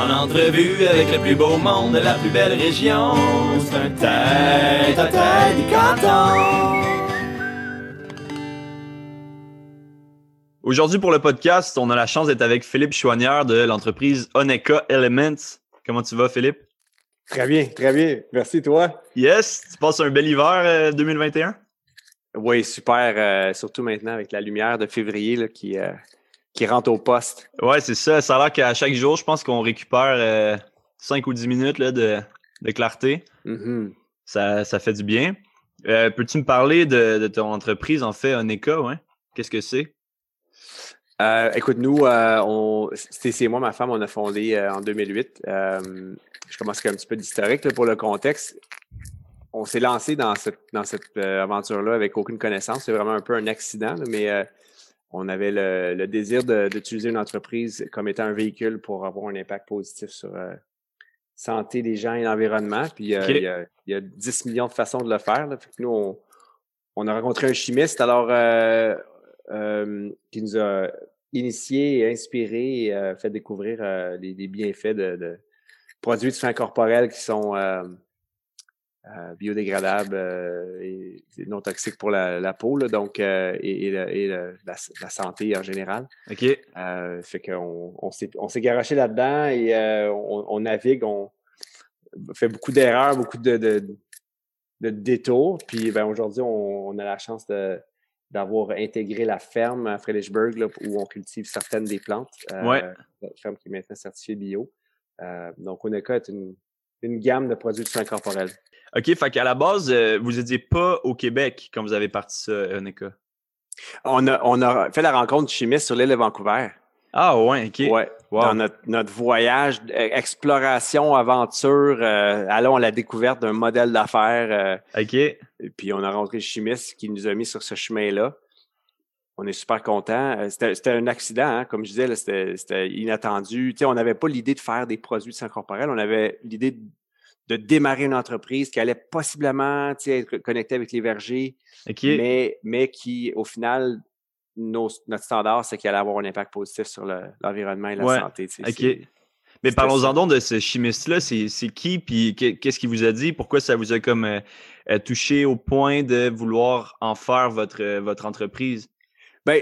En entrevue avec le plus beau monde de la plus belle région, c'est un tête à tête du canton. Aujourd'hui, pour le podcast, on a la chance d'être avec Philippe Chouanière de l'entreprise Oneka Elements. Comment tu vas, Philippe? Très bien, très bien. Merci, toi. Yes! Tu passes un bel hiver euh, 2021? Oui, super. euh, surtout maintenant avec la lumière de février là, qui, euh, qui rentre au poste. Ouais, c'est ça. Ça a l'air qu'à chaque jour, je pense qu'on récupère euh, 5 ou 10 minutes là, de, de clarté. Mhm. Ça, ça fait du bien. Euh, Peux-tu me parler de, de ton entreprise, en fait, Oneka? Ouais? Qu'est-ce que c'est? Euh, écoute, nous, euh, et moi, ma femme, on a fondé en 2008. Euh, je commence avec un petit peu d'historique pour le contexte. On s'est lancé dans cette, dans cette aventure-là avec aucune connaissance. C'est vraiment un peu un accident, là, mais on avait le, le désir de- d'utiliser une entreprise comme étant un véhicule pour avoir un impact positif sur euh, santé des gens et l'environnement. Puis euh, il, y a, il y a 10 millions de façons de le faire. Là. Fait que nous, on, on a rencontré un chimiste alors euh, euh, qui nous a initié inspiré et euh, fait découvrir euh, les, les bienfaits de, de produits de soins corporels qui sont euh, biodégradables euh, et non toxiques pour la, la peau, là, donc euh, et, et le- et le- la, la santé en général. OK. Euh, fait qu'on on s'est on s'est garoché là-dedans et euh, on, on navigue, on fait beaucoup d'erreurs, beaucoup de, de, de détours. Puis ben, aujourd'hui, on, on a la chance de d'avoir intégré la ferme à Fredericksburg là, où on cultive certaines des plantes. Euh, Ouais. La ferme qui est maintenant certifiée bio. Euh, donc, Oneka est une, une gamme de produits de soins corporels. OK, fait qu'à la base, euh, vous n'étiez pas au Québec quand vous avez parti ça, Oneka. On a, on a fait la rencontre du chimiste sur l'île de Vancouver. Ah ouais, OK. Ouais. Wow. Dans notre, notre voyage, euh, exploration, aventure, euh, allons à la découverte d'un modèle d'affaires. euh, OK. et puis on a rencontré le chimiste qui nous a mis sur ce chemin-là. On est super contents. Euh, C'était c'était un accident, hein, comme je disais, c'était inattendu. Tu sais, on n'avait pas l'idée de faire des produits de sang corporel. On avait l'idée de, de démarrer une entreprise qui allait possiblement être connectée avec les vergers, mais, mais qui, au final, nos- notre standard, c'est qu'elle allait avoir un impact positif sur le- l'environnement et la Ouais, santé. Mais parlons-en donc de ce chimiste-là. C'est qui? Puis que- qu'est-ce qu'il vous a dit? Pourquoi ça vous a comme euh, euh, touché au point de vouloir en faire votre, euh, votre entreprise? Ben,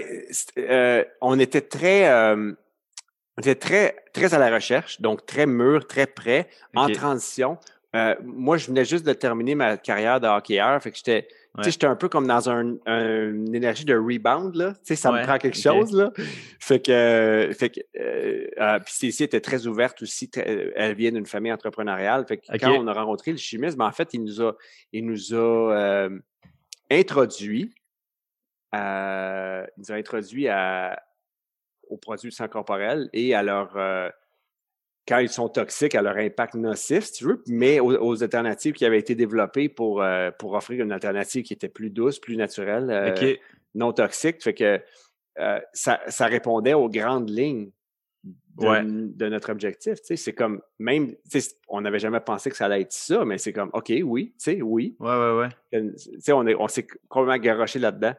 euh, on était très, on était très, très à la recherche, donc très mûr, très prêt, en transition. Euh, moi, je venais juste de terminer ma carrière de hockeyeur, fait que j'étais, tu Ouais. sais, j'étais un peu comme dans un, un- une énergie de rebound là. Tu sais, ça Ouais, me prend quelque chose là. Fait que, euh, fait que, euh, euh, puis Cécile était très ouverte aussi. très- elle vient d'une famille entrepreneuriale. Fait que quand on a rencontré le chimiste, ben, en fait, il nous a, il nous a euh, introduit ils nous ont introduit à, aux produits sang corporel et à leur quand ils sont toxiques, à leur impact nocif, si tu veux, mais aux, aux alternatives qui avaient été développées pour, euh, pour offrir une alternative qui était plus douce, plus naturelle, euh, non toxique. Fait que euh, ça, ça répondait aux grandes lignes de, Ouais. de notre objectif. C'est comme même, on n'avait jamais pensé que ça allait être ça, mais c'est comme OK, oui, tu sais, oui. Ouais, ouais, ouais. On est, on s'est complètement garoché là-dedans.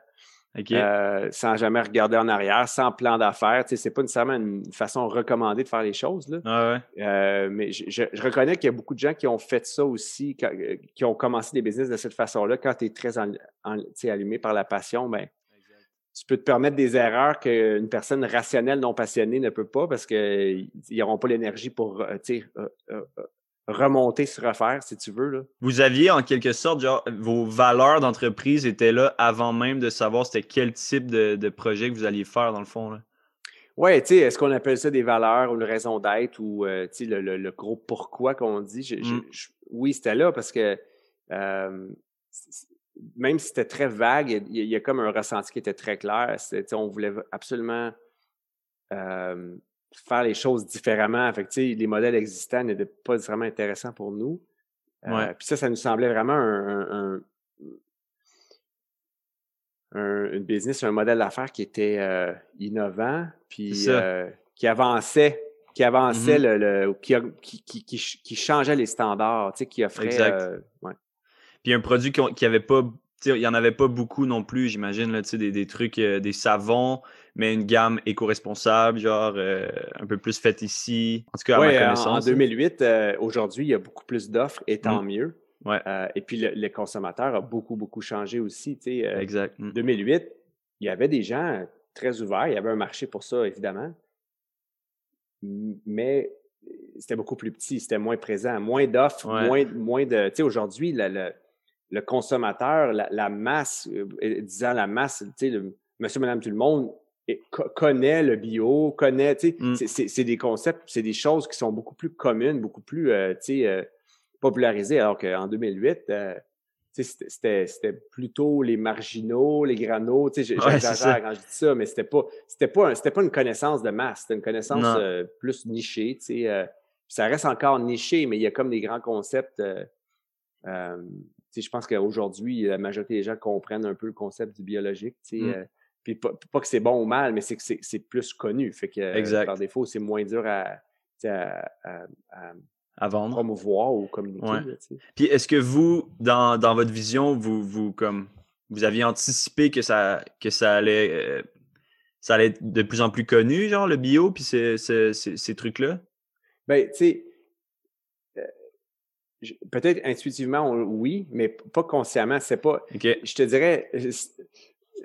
Euh, sans jamais regarder en arrière, sans plan d'affaires. Tu sais, c'est pas nécessairement une façon recommandée de faire les choses. Là. Ah ouais. Euh, mais je, je- je reconnais qu'il y a beaucoup de gens qui ont fait ça aussi, quand- euh, qui ont commencé des business de cette façon-là. Quand tu es très en- en- allumé par la passion, ben, tu peux te permettre des erreurs qu'une personne rationnelle non passionnée ne peut pas parce qu'ils n'auront pas l'énergie pour remonter, se refaire, si tu veux. Là. Vous aviez en quelque sorte, genre, vos valeurs d'entreprise étaient là avant même de savoir c'était quel type de, de projet que vous alliez faire dans le fond. Là. Ouais, tu sais, est-ce qu'on appelle ça des valeurs ou une raison d'être ou euh, tu sais, le, le- le gros pourquoi qu'on dit? Je- Mm. je- oui, c'était là parce que euh, même si c'était très vague, il y, a- il y a comme un ressenti qui était très clair. On voulait absolument euh, faire les choses différemment. Fait que, les modèles existants n'étaient pas vraiment intéressants pour nous. Euh. Puis ça, ça nous semblait vraiment un, un- un- un- une business, un modèle d'affaires qui était euh, innovant, puis euh, qui avançait, qui avançait Mhm. le, le- qui, qui, qui, qui ch- qui changeait les standards, qui offrait. Exact. ouais. Puis un produit qui n'avait pas il n'y en avait pas beaucoup non plus, j'imagine, là, des, des trucs, euh, des savons, mais une gamme éco-responsable, genre euh, un peu plus faite ici. En tout cas, à ma connaissance. En, 2008, euh, aujourd'hui, il y a beaucoup plus d'offres et tant Mm. mieux. Ouais. et puis, le, le consommateur a beaucoup, beaucoup changé aussi. Exact. Mm. 2008, il y avait des gens très ouverts. Il y avait un marché pour ça, évidemment. Mais c'était beaucoup plus petit, c'était moins présent, moins d'offres, Ouais. moins, moins de. Tu sais, aujourd'hui, le, le, consommateur, la, la masse, euh, disant la masse, tu sais, monsieur, madame, tout le monde co- connaît le bio, connaît, tu sais, Mm. c'est- des concepts, c'est des choses qui sont beaucoup plus communes, beaucoup plus, euh, tu sais, euh, popularisées, alors qu'en 2008, euh, c'était- plutôt les marginaux, les granos, tu sais, j'exagère ça. quand je dis ça, mais c'était pas, c'était pas, c'était pas une connaissance de masse, c'était une connaissance euh, plus nichée, tu sais, euh, ça reste encore niché, mais il y a comme des grands concepts. euh, euh, je pense qu'aujourd'hui, la majorité des gens comprennent un peu le concept du biologique. tu sais, Mm. euh, puis pas, pas que c'est bon ou mal, mais c'est que c'est plus connu. Fait que euh, Exact. par défaut, c'est moins dur à, à, à- à À vendre. promouvoir ou communiquer. Ouais. là. Puis est-ce que vous, dans, dans votre vision, vous, vous comme vous aviez anticipé que ça que ça allait euh, ça allait être de plus en plus connu, genre le bio, puis ces, ces, ces, ces trucs-là? Ben, tu sais, peut-être intuitivement, on- oui, mais pas consciemment. C'est pas, je te dirais, euh,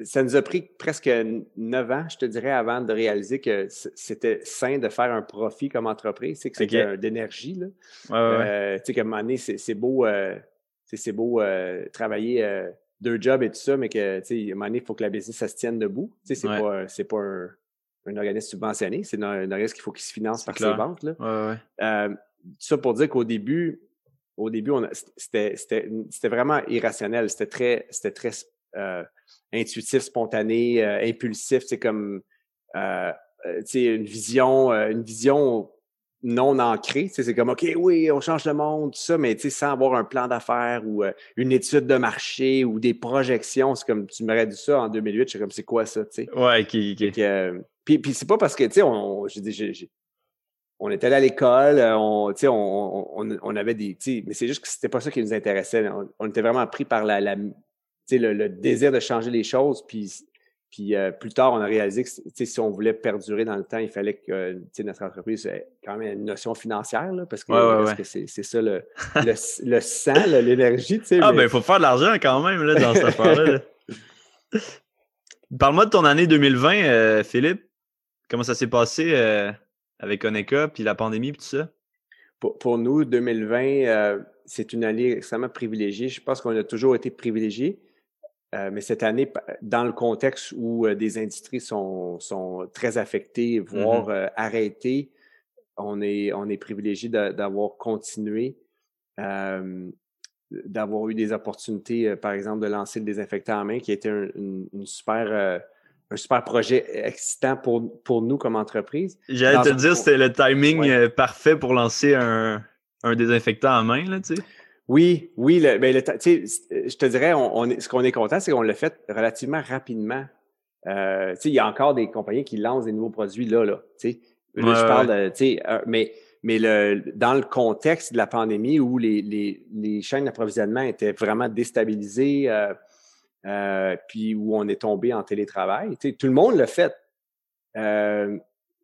ça nous a pris presque neuf ans, je te dirais, avant de réaliser que c'était sain de faire un profit comme entreprise, c'est que c'était Ok. un- d'énergie. là. Ouais. Euh, tu sais, qu'à un moment donné, c'est c'est beau, euh, c'est beau euh, travailler deux jobs et tout ça, mais que, tu sais, à un moment donné, il faut que la business, ça se tienne debout. Tu sais, c'est Ouais. pas, c'est pas un, un organisme subventionné, c'est un, un organisme qu'il faut qu'il se finance C'est par clair. ses ventes. Là. Ça pour dire qu'au début, au début, c'était vraiment irrationnel. C'était très, c'était très euh, intuitif, spontané, euh, impulsif. C'est comme euh, tu sais, une vision, euh, une vision non ancrée. C'est comme OK, oui, on change le monde, tout ça, mais tu sais, sans avoir un plan d'affaires ou une étude de marché ou des projections. C'est comme tu m'aurais dit ça en 2008, je suis comme c'est quoi ça, tu sais? Ouais, ok, ok. Fait que, euh, puis, puis c'est pas parce que, tu sais, on, j'ai dit, j'ai- j'ai- on était allé à l'école, euh, on, tu sais, on, on, on avait des, mais c'est juste que c'était pas ça qui nous intéressait. On, était vraiment pris par la, la le, le désir de changer les choses. Puis, puis euh, plus tard, on a réalisé que, si on voulait perdurer dans le temps, il fallait que, euh, notre entreprise ait quand même une notion financière, là, parce que, Ouais, ouais, parce ouais. que c'est, ça le, le, le sang, l'énergie. Ah mais- ben il faut faire de l'argent quand même là, dans cette affaire-là. là. Parle-moi de ton année 2020, euh, Philippe. Comment ça s'est passé euh, avec Oneka, puis la pandémie, puis tout ça? Pour, pour nous, 2020, euh, c'est une année extrêmement privilégiée. Je pense qu'on a toujours été privilégiés. Euh, mais cette année, dans le contexte où euh, des industries sont, sont très affectées, voire euh, arrêtées, on est, on est privilégié d'a- d'avoir continué, d'avoir eu des opportunités, par exemple, de lancer le désinfectant en main, qui était un, une, une super, un super projet excitant pour, pour nous comme entreprise. J'allais te un- dire, c'était le timing Ouais. euh, parfait pour lancer un, un désinfectant à main, là, tu sais. Oui, oui, le, ben, le je te dirais, on, on ce qu'on est content, c'est qu'on l'a fait relativement rapidement. Euh, il y a encore des compagnies qui lancent des nouveaux produits là, là. Là, Ouais, je parle, de, euh, mais mais le dans le contexte de la pandémie où les les, les chaînes d'approvisionnement étaient vraiment déstabilisées, euh, euh, puis où on est tombé en télétravail, tu sais, tout le monde l'a fait. Euh,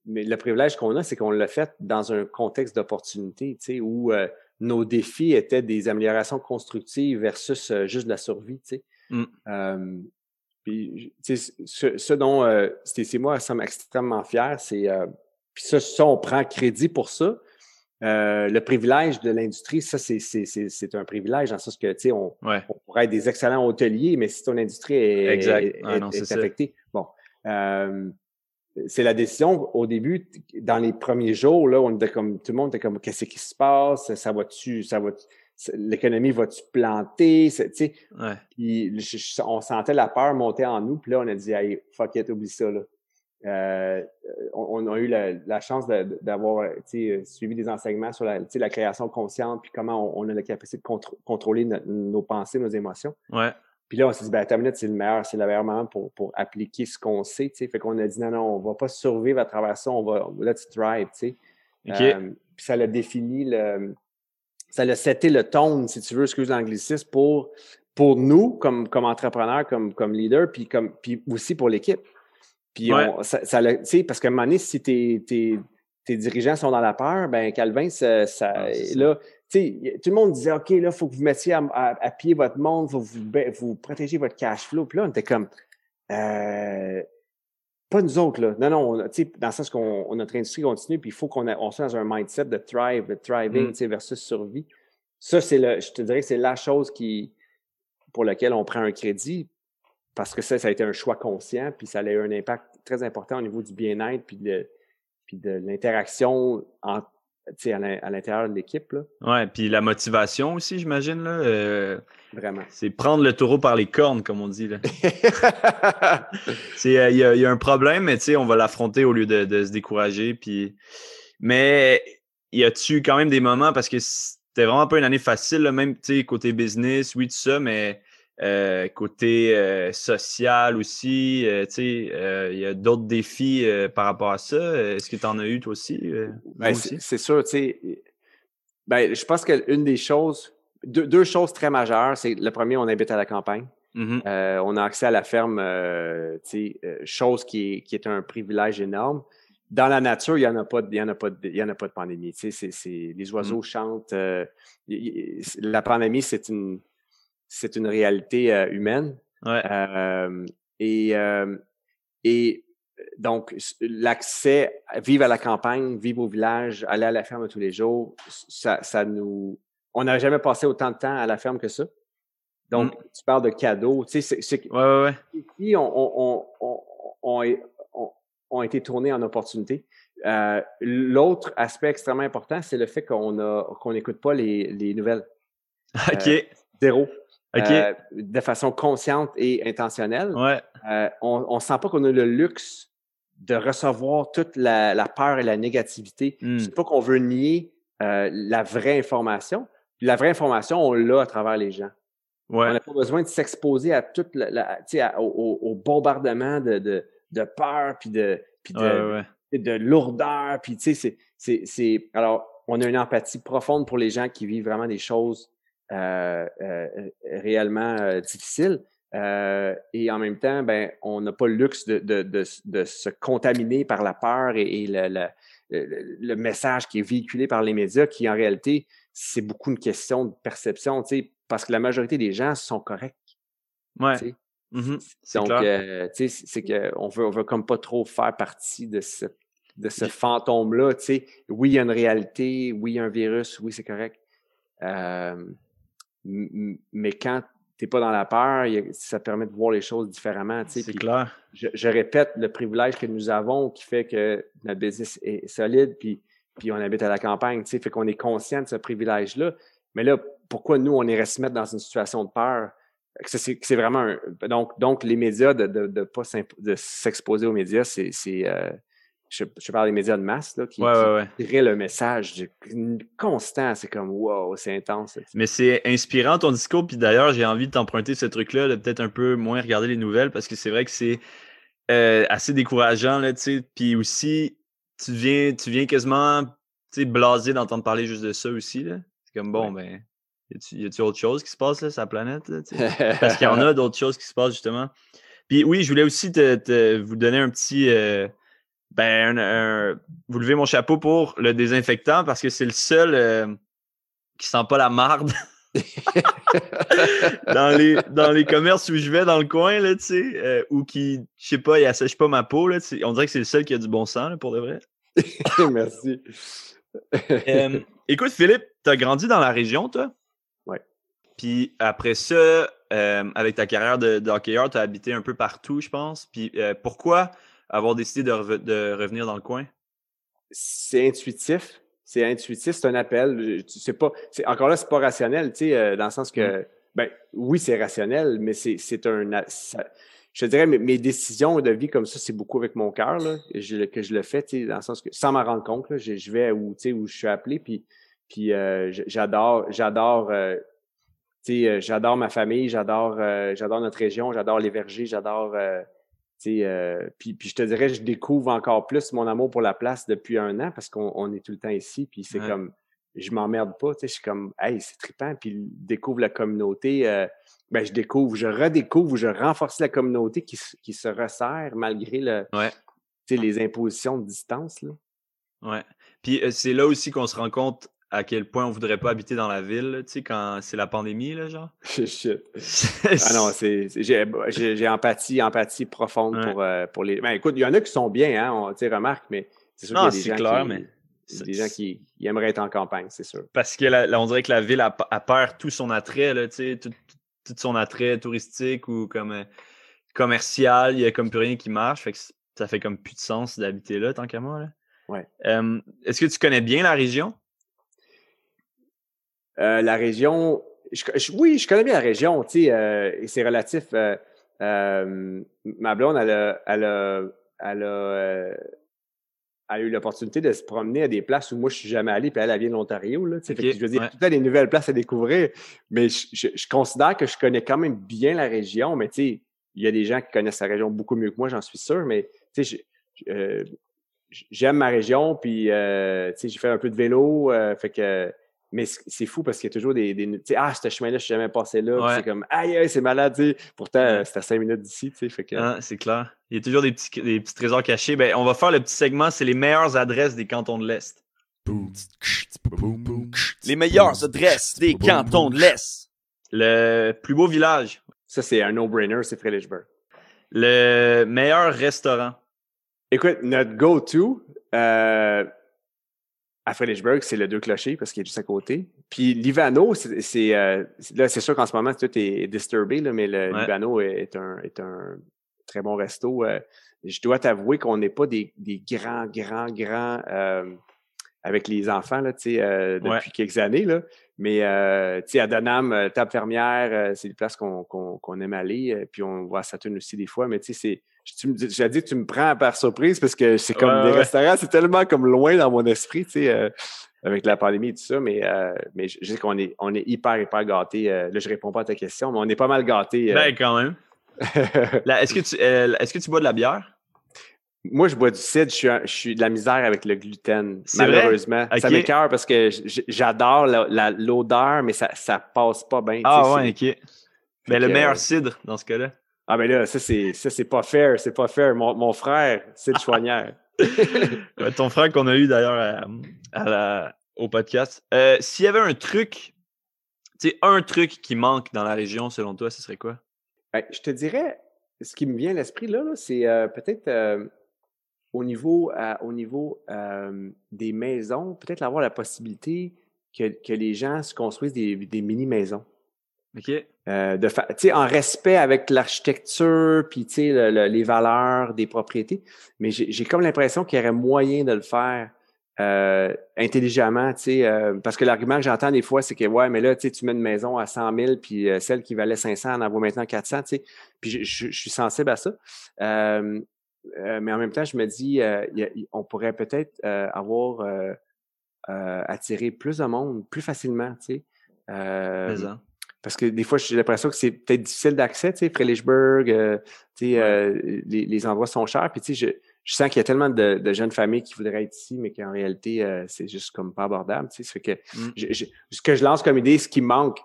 mais le privilège qu'on a, c'est qu'on l'a fait dans un contexte d'opportunité, tu sais, où euh, nos défis étaient des améliorations constructives versus euh, juste de la survie, tu sais. Mm. Euh, puis, ce, ce dont euh, Stacy et moi sommes extrêmement fiers, c'est euh, puis ça, ça, on prend crédit pour ça. Euh, le privilège de l'industrie, ça, c'est, c'est, c'est, c'est un privilège dans le sens que, tu sais, on, Ouais. on pourrait être des excellents hôteliers, mais si ton industrie est, Exact. est- Ah non, est- est affectée, bon. Euh, c'est la décision au début, dans les premiers jours, là, on était comme tout le monde était comme qu'est-ce qui se passe, ça va-tu, ça va l'économie va-tu planter, tu sais, Ouais. puis je- je- on sentait la peur monter en nous, puis là on a dit hey, fuck it, oublie ça là. Euh, on, on a eu la, la chance d'avoir tu sais, suivi des enseignements sur la, création consciente, puis comment on, on a la capacité de contr- contrôler no- nos pensées, nos émotions. Ouais. Puis là, on s'est dit, ben, attends minute, c'est le meilleur, c'est le meilleur moment pour, pour appliquer ce qu'on sait, tu sais. Fait qu'on a dit, non, non, on va pas survivre à travers ça, on va, let's thrive, tu sais. Euh, puis ça l'a défini le, ça l'a seté le tone, si tu veux, excuse l'anglicisme, pour, pour nous, comme, comme entrepreneurs, comme, comme leader, puis, comme, puis aussi pour l'équipe. Puis Ouais. on, ça, ça, le- tu sais, parce qu'à un moment donné, si tes, tes, tes dirigeants sont dans la peur, ben Calvin, ça, ça- Ah, c'est ça. là, tu sais, y- tout le monde disait, OK, là, il faut que vous mettiez à, à- à pied votre monde, faut vous, ba- vous protégez votre cash flow. Puis là, on était comme, euh, pas nous autres, là. Non, non, tu sais, dans le sens qu'on on- notre industrie continue, puis il faut qu'on on soit dans un mindset de thrive, de thriving, Mm. tu sais, versus survie. Ça, c'est le, je te dirais que c'est la chose qui, pour laquelle on prend un crédit, parce que ça, ça a été un choix conscient, puis ça a eu un impact très important au niveau du bien-être, puis de, puis de l'interaction en- à l'in- à l'intérieur de l'équipe, Ouais, puis la motivation aussi, j'imagine, là. euh, vraiment. c'est prendre le taureau par les cornes, comme on dit, euh, il y, a, il y a un problème, mais on va l'affronter au lieu de, de se décourager. Puis... Mais y a-tu quand même des moments, parce que c'était vraiment pas une année facile, là, même côté business, oui, tout ça, mais euh, côté euh, social aussi, euh, tu sais, il y a d'autres défis par rapport à ça. Est-ce que tu en as eu toi aussi? Ben, aussi? c'est sûr, tu sais. Ben, je pense qu'une des choses, deux, deux choses très majeures, c'est le premier, on habite à la campagne. Mhm. Euh, on a accès à la ferme, tu sais, chose qui est, qui est un privilège énorme. Dans la nature, il n'y en a pas, de- il y en a pas, de- il y en a pas de pandémie. Tu sais, les oiseaux chantent. y- y- la pandémie, c'est une, c'est une réalité euh, humaine. Ouais. Euh, et, euh, et donc, l'accès, vivre à la campagne, vivre au village, aller à la ferme tous les jours, ça, ça nous. On n'a jamais passé autant de temps à la ferme que ça. Donc, tu parles de cadeaux. Tu sais, c'est, Ouais, ouais, ici, on, on, on, on, on est- on- ont été tournés en opportunité. Euh, l'autre aspect extrêmement important, c'est le fait qu'on a qu'on n'écoute pas les, les nouvelles. OK. Zéro. Euh, de façon consciente et intentionnelle. ouais. Euh, on ne sent pas qu'on a le luxe de recevoir toute la, la peur et la négativité. Hmm. C'est pas qu'on veut nier euh, la vraie information. Puis La vraie information, on l'a à travers les gens. On n'a pas besoin de s'exposer à toute la, la- tu sais, à- au, bombardement de, de, de peur puis de, puis de, Ouais, ouais, ouais. de lourdeur. Puis tu sais, c'est, c'est, c'est, alors on a une empathie profonde pour les gens qui vivent vraiment des choses réellement euh, difficiles. Euh, et en même temps, ben, on n'a pas le luxe de, de, de, de se contaminer par la peur et, et le, le, le- le message qui est véhiculé par les médias, qui en réalité, c'est beaucoup une question de perception, tu sais, parce que la majorité des gens sont corrects. Ouais. Mhm. C'est Donc, euh, tu sais, c'est qu'on veut, on veut comme pas trop faire partie de ce, de ce fantôme-là. Tu sais, oui, il y a une réalité, oui, il y a un virus, oui, c'est correct. Euh, mais quand t'es pas dans la peur, ça permet de voir les choses différemment. Tu sais, C'est clair. je, je répète le privilège que nous avons qui fait que notre business est solide, puis, puis on habite à la campagne, tu sais, fait qu'on est conscient de ce privilège-là. Mais là, pourquoi nous, on irait se mettre dans une situation de peur? C'est vraiment un, donc, donc les médias, de de, de pas de s'exposer aux médias, c'est, c'est euh, je, je parle des médias de masse là, qui, Ouais, le message de- constant. C'est comme wow, c'est intense. Mais c'est inspirant ton discours, puis d'ailleurs, j'ai envie de t'emprunter ce truc-là, de peut-être un peu moins regarder les nouvelles, parce que c'est vrai que c'est euh, assez décourageant, là, tu sais. Puis aussi, tu viens, tu viens quasiment, blasé d'entendre parler juste de ça aussi, là. C'est comme, bon, ben, y a-tu- autre chose qui se passe, là, sur la planète, là? Parce qu'il y en a d'autres choses qui se passent, justement. Puis oui, je voulais aussi te, te- vous donner un petit... euh, ben, un- un- vous levez mon chapeau pour le désinfectant, parce que c'est le seul euh, qui sent pas la marde dans, les, dans les commerces où je vais dans le coin, là, tu sais, euh, ou qui, je sais pas, il assèche pas ma peau, là, tu sais. on dirait que c'est le seul qui a du bon sang, là, pour de vrai. Merci. Euh, écoute, Philippe, t'as grandi dans la région, toi? Ouais. Puis après ça, avec ta carrière de, de hockeyeur, t'as habité un peu partout, je pense. Puis pourquoi avoir décidé de, reve- de revenir dans le coin? c'est intuitif. C'est intuitif, c'est un appel. Sais pas, c'est encore là, c'est pas rationnel, tu sais, euh, dans le sens que, ben, oui, c'est rationnel, mais c'est, c'est un, ça- je te dirais, mes, mes décisions de vie comme ça, c'est beaucoup avec mon cœur, que je le fais, tu sais, dans le sens que, sans m'en rendre compte, là, je, je vais où, tu sais, où je suis appelé, puis, puis euh, j'adore, j'adore, euh, j'adore ma famille, j'adore, euh, j'adore notre région, j'adore les vergers, j'adore, euh, euh, puis, puis je te dirais, je découvre encore plus mon amour pour la place depuis un an parce qu'on on est tout le temps ici. Puis c'est Ouais. comme, je m'emmerde pas, je suis comme, hey, c'est trippant. Puis découvre la communauté. euh, ben, je découvre, je redécouvre, je renforce la communauté qui, se- qui se resserre malgré le, Ouais. les impositions de distance. Là. Ouais. Puis euh, c'est là aussi qu'on se rend compte à quel point on voudrait pas habiter dans la ville, là, tu sais, quand c'est la pandémie, là, genre. Shit. Ah non, c'est, j'ai, empathie, empathie profonde Ouais. pour, euh, pour les. Ben, écoute, il y en a qui sont bien, hein, on, tu remarque, mais c'est sûr Non, qu'il y a des c'est gens clair, qui, mais des gens qui, aimeraient être en campagne, c'est sûr. Parce que la- on dirait que la ville, a, a perd tout son attrait, là, tu sais, tout, tout- son attrait touristique ou comme euh, commercial. Il y a comme plus rien qui marche. Fait que ça fait comme plus de sens d'habiter là, tant qu'à moi. Là. Ouais. Euh, Est-ce que tu connais bien la région? Euh, la région, je- je- oui, je connais bien la région, tu sais, euh, et c'est relatif. euh, euh, ma blonde, elle a, elle a, elle a, euh, elle a eu l'opportunité de se promener à des places où moi, je suis jamais allé, puis elle, elle vient de l'Ontario, là, tu sais. Fait que je veux dire, ouais. tout des nouvelles places à découvrir, mais je, je- je considère que je connais quand même bien la région, mais tu sais, il y a des gens qui connaissent la région beaucoup mieux que moi, j'en suis sûr, mais tu sais, euh, j'aime ma région, puis euh, tu sais, j'ai fait un peu de vélo, euh, fait que mais c'est fou parce qu'il y a toujours des, des tu sais, ah, ce chemin-là, je suis jamais passé là, Ouais. c'est comme aïe, aïe, c'est malade, tu sais. Pourtant, Ouais. c'est à cinq minutes d'ici, tu sais, fait que Hein, c'est clair. Il y a toujours des petits, des petits trésors cachés. Ben, on va faire le petit segment, c'est les meilleures adresses des cantons de l'Est. Les meilleures adresses des cantons de l'Est. Le plus beau village. ça, c'est un no-brainer, c'est Fredericksburg. Le meilleur restaurant. Écoute, notre go-to euh, à Fredericksburg, c'est le Deux Clochers parce qu'il est juste à côté. Puis Livano, c'est euh, là, c'est sûr qu'en ce moment, tout est disturbé, là, mais le Ouais. Livano est un, est un très bon resto. euh. je dois t'avouer qu'on n'est pas des, des grands, grands, grands euh, avec les enfants là, depuis Ouais. quelques années. Là. Mais tu sais, à Donham, Table Fermière, c'est des places qu'on aime aller. puis on va à Saturne aussi des fois. Mais c'est. J'ai dit tu me prends par surprise parce que c'est comme Ouais, des ouais. restaurants, c'est tellement comme loin dans mon esprit, tu sais, euh, avec la pandémie et tout ça. Mais, euh, mais je sais qu'on est, on est hyper, hyper gâtés. euh, là, je réponds pas à ta question, mais on est pas mal gâtés. Ben, quand même. Là, Est-ce que, tu, est-ce que tu bois de la bière? Moi, je bois du cidre, je suis, un- je suis de la misère avec le gluten, malheureusement. Ça Ok. m'écoeure parce que j'adore l'odeur, mais ça, ça passe pas bien. Ah ouais, ok. Ben, le meilleur cidre dans ce cas-là. Ah ben là, ça c'est ça c'est pas fair, c'est pas fair. Mon, mon frère, c'est le. Ouais, ton frère qu'on a eu d'ailleurs à- à la- au podcast. Euh, S'il y avait un truc, tu sais, un truc qui manque dans la région, selon toi, ce serait quoi? Ben, je te dirais, ce qui me vient à l'esprit là, là, c'est euh, peut-être euh, au niveau, au niveau des maisons, peut-être avoir la possibilité que, que les gens se construisent des, des mini-maisons. OK? Euh, de fa- tu sais, en respect avec l'architecture, puis tu sais, le- le- les valeurs des propriétés. Mais j'ai j'ai comme l'impression qu'il y aurait moyen de le faire euh, intelligemment, tu sais, euh, parce que l'argument que j'entends des fois, c'est que ouais, mais là, tu sais, tu mets une maison à 100 000, puis euh, celle qui valait 500 en vaut maintenant 400, tu sais. Puis je, suis sensible à ça. Euh, euh, mais en même temps, je me dis, euh, y a- on pourrait peut-être euh, avoir attiré plus de monde plus facilement, tu sais. Parce que des fois, j'ai l'impression que c'est peut-être difficile d'accès, tu sais, Fredericksburg, euh, tu sais, euh, les, les endroits sont chers. Puis, tu sais, je, je sens qu'il y a tellement de, de jeunes familles qui voudraient être ici, mais qu'en réalité, euh, c'est juste comme pas abordable, tu sais. Ça fait que Mm. je- je- ce que je lance comme idée, ce qui manque,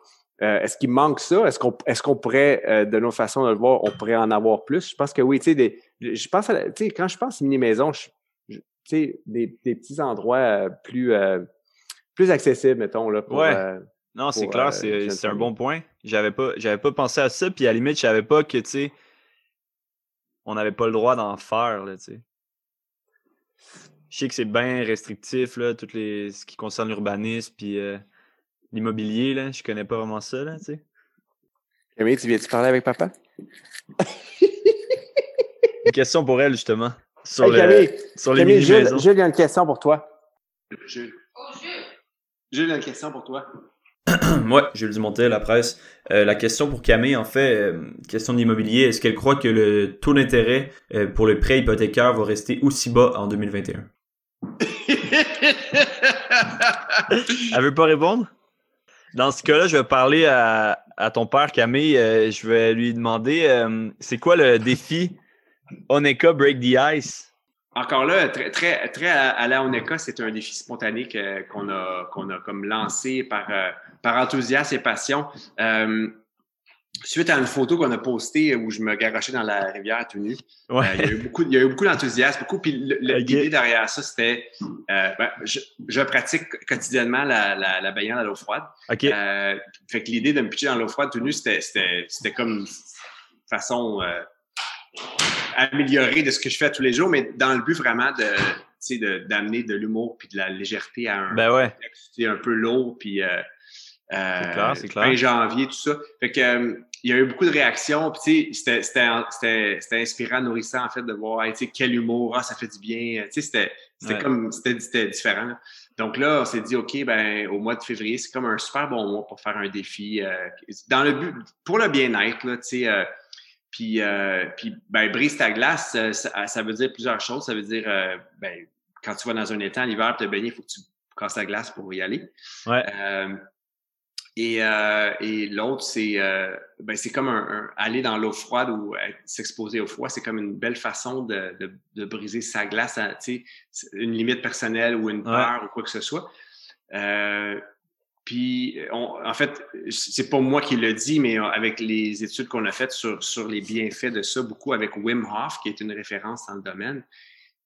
euh, est-ce qu'il manque ça? Est-ce qu'on est-ce qu'on pourrait, euh, de notre façon de le voir, on pourrait en avoir plus? Je pense que oui, tu sais, des- je pense à la- tu sais, quand je pense mini-maison, je- je- tu sais, des, des petits endroits euh, plus, euh, plus accessibles, mettons, là, pour, Ouais. Non, c'est clair, euh, c'est un bon point. J'avais pas, j'avais pas pensé à ça, puis à la limite, je savais pas que, tu sais, on n'avait pas le droit d'en faire, là, tu sais. Je sais que c'est bien restrictif, là, tout les, ce qui concerne l'urbanisme, puis euh, l'immobilier, là, je connais pas vraiment ça, là, tu sais. Camille, tu viens-tu parler avec papa? Une question pour elle, justement, sur, Hey, le, Camille, sur les Camille, Jules. Jules, il y a une question pour toi. Jules. Jules, il y a une question pour toi. Ouais, Jules Dumontel, la presse. Euh, la question pour Camille, en fait, euh, question de l'immobilier, est-ce qu'elle croit que le taux d'intérêt euh, pour le prêt hypothécaire va rester aussi bas en 2021? Elle veut pas répondre? Dans ce cas-là, je vais parler à, à ton père, Camille. Euh, je vais lui demander, euh, c'est quoi le défi Oneka Break the Ice? Encore là, très, très, très à, à la Oneka, c'est un défi spontané qu'on a, qu'on a comme lancé par, euh, par enthousiasme et passion. Euh, suite à une photo qu'on a postée où je me garochais dans la rivière nu, Ouais. euh, il y a eu beaucoup, il y a eu beaucoup d'enthousiasme, beaucoup. Puis l'idée derrière ça, c'était, euh, ben, je, je pratique quotidiennement la, la, la baignade à l'eau froide. OK. Euh, fait que l'idée de me pitcher dans l'eau froide tout nu, c'était, c'était, c'était comme une façon améliorée de ce que je fais tous les jours, mais dans le but vraiment de, d'amener de l'humour puis de la légèreté à un Ben ouais. un peu lourd puis euh, euh, clair, clair. fin janvier tout ça. Fait que euh, il y a eu beaucoup de réactions, puis tu sais, c'était, c'était, c'était, c'était inspirant, nourrissant en fait de voir, hey, tu sais, quel humour, ah, ça fait du bien, tu sais, c'était, c'était Ouais. comme, c'était, différent. Donc là, on s'est dit, OK, ben, au mois de février, c'est comme un super bon mois pour faire un défi. euh, dans le but, pour le bien-être, là, tu sais. euh, puis, euh, puis ben, brise ta glace, euh, ça, ça veut dire plusieurs choses. Ça veut dire, euh, ben, quand tu vas dans un étang l'hiver te baigner, il faut que tu casses la glace pour y aller. Ouais. Euh, et euh, et l'autre, c'est euh, ben, c'est comme un, un- aller dans l'eau froide ou être- s'exposer au froid. C'est comme une belle façon de, de, de briser sa glace, à, tu sais, c'est une limite personnelle ou une peur ou quoi que ce soit. Euh, puis, on- en fait, c'est pas moi qui le dis, mais avec les études qu'on a faites sur, sur les bienfaits de ça, beaucoup avec Wim Hof, qui est une référence dans le domaine,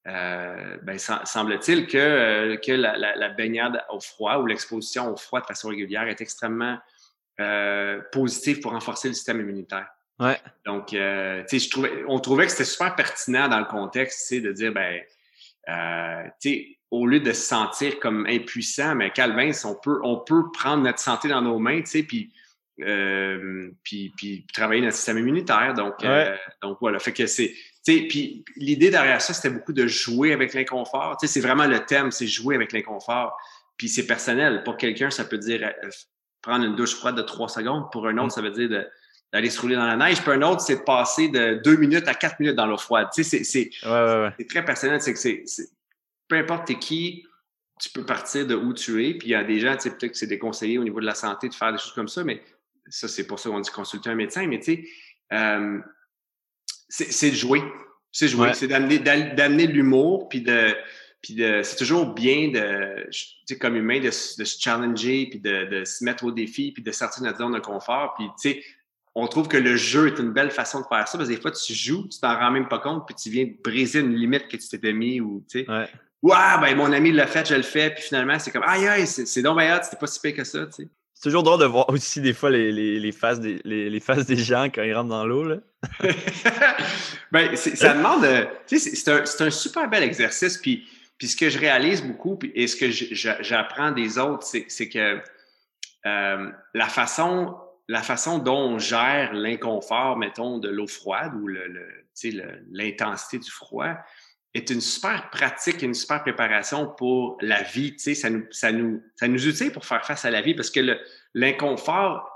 euh, ben, sem- semble-t-il que, euh, que la, la- la baignade au froid ou l'exposition au froid de façon régulière est extrêmement euh, positive pour renforcer le système immunitaire. Ouais. Donc, euh, tu sais, je trouvais, on trouvait que c'était super pertinent dans le contexte, tu sais, de dire, ben, euh, tu sais, au lieu de se sentir comme impuissant, mais Calvin, on peut, on peut prendre notre santé dans nos mains, tu sais, puis, puis, puis travailler notre système immunitaire. Donc, euh, donc voilà. Fait que c'est, puis l'idée derrière ça, c'était beaucoup de jouer avec l'inconfort. C'est vraiment le thème, c'est jouer avec l'inconfort. Puis c'est personnel. Pour quelqu'un, ça peut dire euh, prendre une douche froide de trois secondes. Pour un autre, ça veut dire de d'aller se rouler dans la neige. Puis un autre, c'est de passer de deux minutes à quatre minutes dans l'eau froide. Tu sais, c'est, c'est, Ouais, ouais, ouais. c'est très personnel. C'est que c'est, c'est- peu importe t'es qui, tu peux partir de où tu es. Puis il y a des gens, tu sais, peut-être que c'est déconseillé au niveau de la santé de faire des choses comme ça, mais ça, c'est pour ça qu'on dit consulter un médecin. Mais tu sais, euh, c'est, de jouer. C'est jouer. Ouais. C'est d'amener, l'humour, puis de, puis de, c'est toujours bien de, tu sais, comme humain, de, se- de se challenger, puis de, de se mettre au défi, puis de sortir de notre zone de confort. Puis tu sais, on trouve que le jeu est une belle façon de faire ça, parce que des fois, tu joues, tu t'en rends même pas compte, puis tu viens briser une limite que tu t'étais mis, ou tu sais. Ouais. Ben mon ami l'a fait, je le fais, puis finalement, c'est comme aïe aïe, c'est, donc hot, c'était pas si pire que ça, tu sais. C'est toujours drôle de voir aussi des fois les, les, les faces, des, les, les faces des gens quand ils rentrent dans l'eau. ben, ça demande. euh, tu sais, c'est, un, un super bel exercice. Puis, puis ce que je réalise beaucoup, puis, et ce que j'apprends des autres, c'est, que euh, la façon la façon dont on gère l'inconfort, mettons, de l'eau froide ou le, le- le- l'intensité du froid est une super pratique, une super préparation pour la vie. Tu sais, ça nous, ça nous, ça nous utile pour faire face à la vie parce que l'inconfort,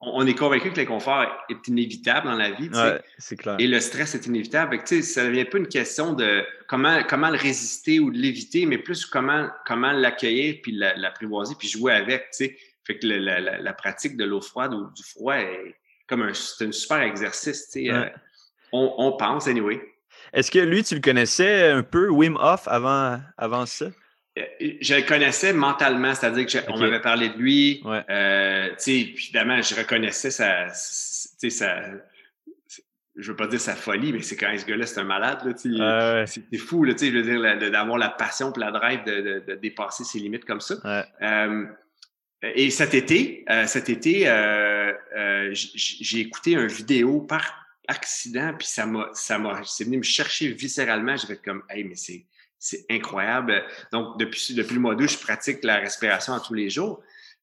on on est convaincu que l'inconfort est inévitable dans la vie. tu sais. Ouais, c'est clair. Et le stress est inévitable. Que, tu sais, ça devient pas une question de comment, comment le résister ou de l'éviter, mais plus comment, comment l'accueillir, puis la- l'apprivoiser, puis jouer avec. tu sais. Fait que le- la, la- la pratique de l'eau froide ou du froid est comme un, c'est un super exercice. tu sais. Euh, Ouais. on, on pense, anyway. Est-ce que lui, tu le connaissais un peu, Wim Hof, avant, avant ça? Euh, Je le connaissais mentalement, c'est-à-dire que je- on Ok. m'avait parlé de lui. Ouais. Euh, évidemment, je reconnaissais sa, sa, je veux pas dire sa folie, mais c'est quand même ce gars-là, c'est un malade. Ouais, C'est fou, là, je veux dire, d'avoir la passion et la drive de, de- de dépasser ses limites comme ça. ouais. Euh, et cet été, euh, cet été, j'ai écouté une vidéo par accident, puis ça m'a, ça m'a, c'est venu me chercher viscéralement. J'ai fait comme, hey, mais c'est, c'est incroyable. Donc, depuis, depuis le mois d'août, je pratique la respiration à tous les jours.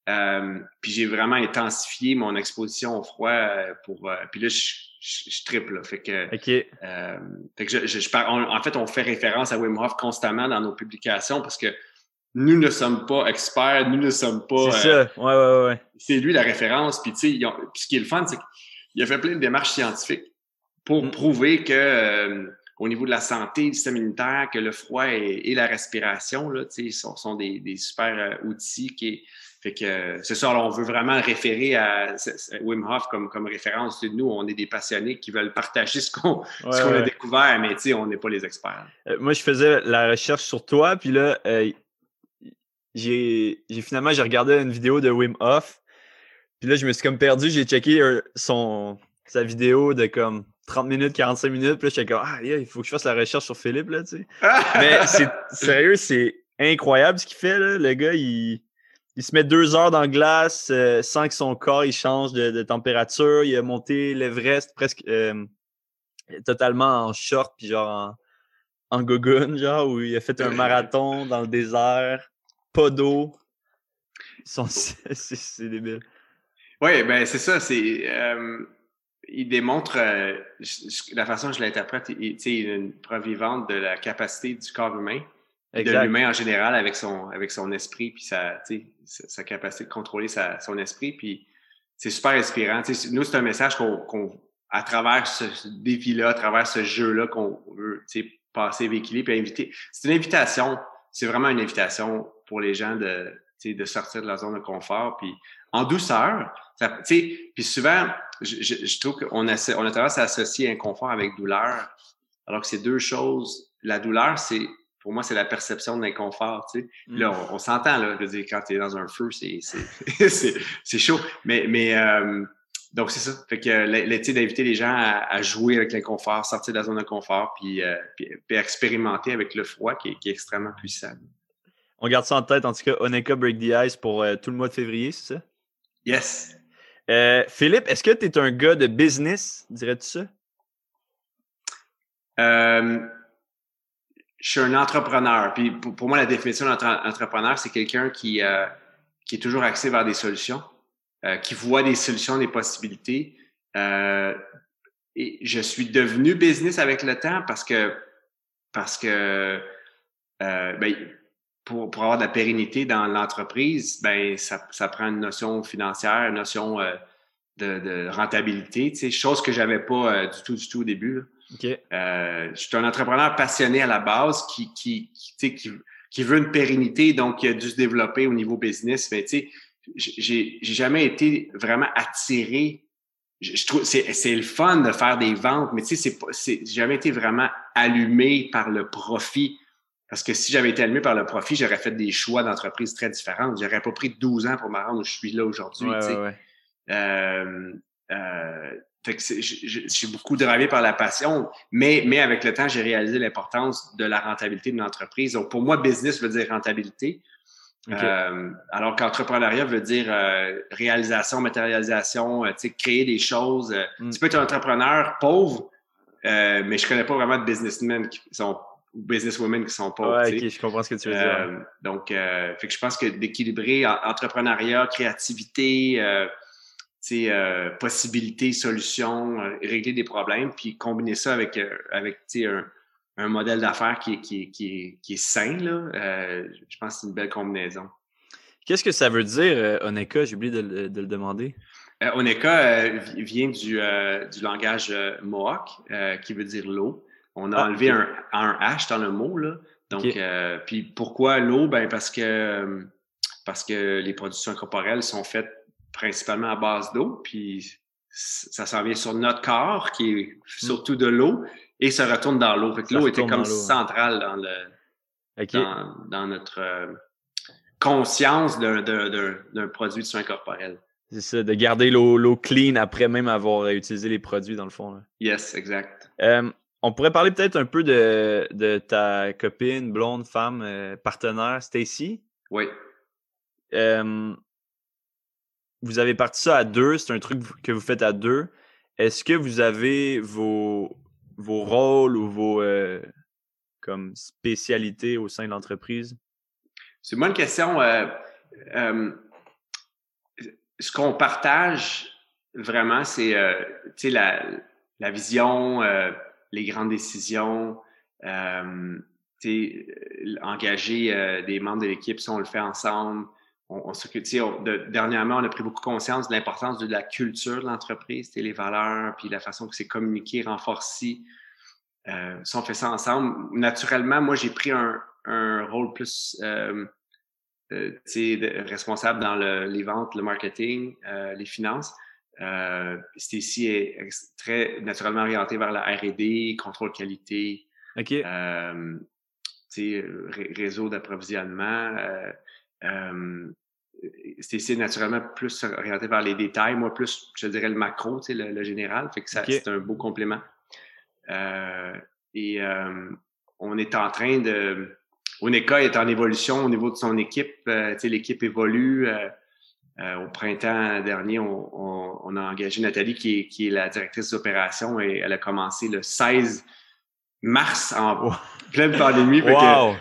Euh, puis j'ai vraiment intensifié mon exposition au froid euh, pour. euh, puis là, je, je, je triple. Fait que euh, fait que je, je, je par- on- en fait, on fait référence à Wim Hof constamment dans nos publications parce que nous ne sommes pas experts, nous ne sommes pas. C'est ça. Ouais, ouais, ouais. c'est lui la référence. Puis, tu sais, ce qui est le fun, c'est qu'il a fait plein de démarches scientifiques pour Mm. prouver que euh, au niveau de la santé, du système immunitaire, que le froid et, et la respiration, là, sont, sont des, des super euh, outils qui fait que c'est ça, on veut vraiment référer à, Wim Hof comme, comme référence. Nous, on est des passionnés qui veulent partager ce qu'on Ouais, a découvert, mais on n'est pas les experts. Euh, moi, je faisais la recherche sur toi, puis là, euh, j'ai finalement j'ai regardé une vidéo de Wim Hof. Puis là, je me suis comme perdu. J'ai checké son, sa vidéo de comme 30 minutes, 45 minutes. Puis là, j'étais comme, ah, yeah, il faut que je fasse la recherche sur Philippe, là, tu sais. Mais c'est sérieux, c'est incroyable ce qu'il fait, là. Le gars, il, il se met deux heures dans la glace euh, sans que son corps il change de, de température. Il a monté l'Everest presque euh, totalement en short, puis genre en, en gogoon, genre, où il a fait un marathon dans le désert, pas d'eau. C'est débile. Oui, ben c'est ça. C'est euh, il démontre euh, la façon dont je l'interprète. Il, tu sais, il une preuve vivante de la capacité du corps humain, de l'humain en général avec son avec son esprit puis sa tu sais, sa, sa capacité de contrôler sa, son esprit. Puis c'est super inspirant. Tu sais, nous c'est un message qu'on qu'on à travers ce défi-là, à travers ce jeu-là qu'on veut tu sais, passer, véhiculer, puis inviter. C'est une invitation. C'est vraiment une invitation pour les gens de tu sais, de sortir de leur zone de confort, puis en douceur. Ça, tu sais, puis souvent, je, je, je trouve qu'on a, on a tendance à associer inconfort avec douleur, alors que c'est deux choses. La douleur, c'est pour moi, c'est la perception de l'inconfort. Tu sais. Puis Là, on, on s'entend, là. Je veux dire, quand tu es dans un feu, c'est, chaud. Mais, mais euh, donc, c'est ça. Fait que d'inviter les gens à, à jouer avec l'inconfort, sortir de la zone de confort, puis, euh, puis, puis expérimenter avec le froid qui est, qui est extrêmement puissant. On garde ça en tête. En tout cas, Oneka Break the Ice pour euh, tout le mois de février, c'est ça? Yes! Euh, Philippe, est-ce que tu es un gars de business, dirais-tu ça? Euh, je suis un entrepreneur. Puis pour, moi, la définition d'entrepreneur, c'est quelqu'un qui, euh, qui est toujours axé vers des solutions, qui voit des solutions, des possibilités. Et je suis devenu business avec le temps parce que parce que ben, pour, pour avoir de la pérennité dans l'entreprise, ben ça, ça prend une notion financière, une notion euh, de, de rentabilité, tu sais, chose que j'avais pas euh, du tout, du tout au début. là. OK. Euh, je suis un entrepreneur passionné à la base qui, qui, qui, tu sais, qui, qui veut une pérennité, donc qui a dû se développer au niveau business. Mais tu sais, j'ai jamais été vraiment attiré. Je, je trouve c'est c'est le fun de faire des ventes, mais tu sais, c'est pas c'est j'ai jamais été vraiment allumé par le profit. Parce que si j'avais été allumé par le profit, j'aurais fait des choix d'entreprise très différents. J'aurais pas pris 12 ans pour me rendre où je suis là aujourd'hui. Ouais, tu sais. ouais, ouais. Euh, euh, fait que c'est- je, je- je suis beaucoup drivé par la passion, mais, mais avec le temps, j'ai réalisé l'importance de la rentabilité de l'entreprise. Donc, pour moi, business veut dire rentabilité. Euh, alors qu'entrepreneuriat veut dire euh, réalisation, matérialisation, euh, tu sais, créer des choses. Euh, Mm. Tu peux être un entrepreneur pauvre, euh, mais je connais pas vraiment de businessmen qui sont businesswomen qui sont pauvres. Ouais, je comprends ce que tu veux dire. Euh, donc, euh, fait que je pense que d'équilibrer en- entrepreneuriat, créativité, euh, euh, possibilités, solutions, régler des problèmes, puis combiner ça avec, un, un modèle d'affaires qui est, qui, est, qui, est, qui est sain, là, je pense que c'est une belle combinaison. Qu'est-ce que ça veut dire, Oneka? J'ai oublié de, le- de le demander. Oneka vi- vient du, du langage Mohawk, qui veut dire l'eau. On a Ah, enlevé un, un H dans le mot, là. Donc, euh, puis pourquoi l'eau? Ben parce que euh, parce que les productions corporelles sont faites principalement à base d'eau, puis ça s'en vient sur notre corps, qui est surtout de l'eau, et se retourne dans l'eau. Fait que Hmm. Ça l'eau était comme dans centrale dans le OK. dans, dans notre euh, conscience d'un- produit de soins corporels. C'est ça, de garder l'eau l'eau clean après même avoir utilisé les produits, dans le fond. là. Yes, exact. Euh, on pourrait parler peut-être un peu de, de ta copine, blonde, femme, euh, partenaire, Stacy. Oui. Euh, vous avez parti ça à deux, c'est un truc que vous faites à deux. Est-ce que vous avez vos, vos rôles ou vos euh, comme spécialités au sein de l'entreprise? C'est une bonne question. Euh, ce qu'on partage vraiment, c'est la, la vision, les grandes décisions, euh, engager euh, des membres de l'équipe, si on le fait ensemble. On, on s'occupe, dernièrement, on a pris beaucoup conscience de l'importance de la culture de l'entreprise, les valeurs, puis la façon que c'est communiqué, renforcé. Euh, si on fait ça ensemble, naturellement, moi, j'ai pris un, un rôle plus euh, responsable dans le- les ventes, le marketing, euh, les finances. Euh, Stacy est très naturellement orienté vers la R&D, contrôle qualité, OK. euh, ré- réseau d'approvisionnement. Euh, euh, Stacy est naturellement plus orienté vers les détails, moi plus, je dirais, le macro, sais, le, général. Fait que ça, c'est un beau complément. Euh, et euh, on est en train de. Oneka est en évolution au niveau de son équipe. Euh, tu sais, l'équipe évolue. Au printemps dernier, on, a engagé Nathalie, qui est, qui est la directrice des opérations, et elle a commencé le 16 mars en pleine pandémie. Wow.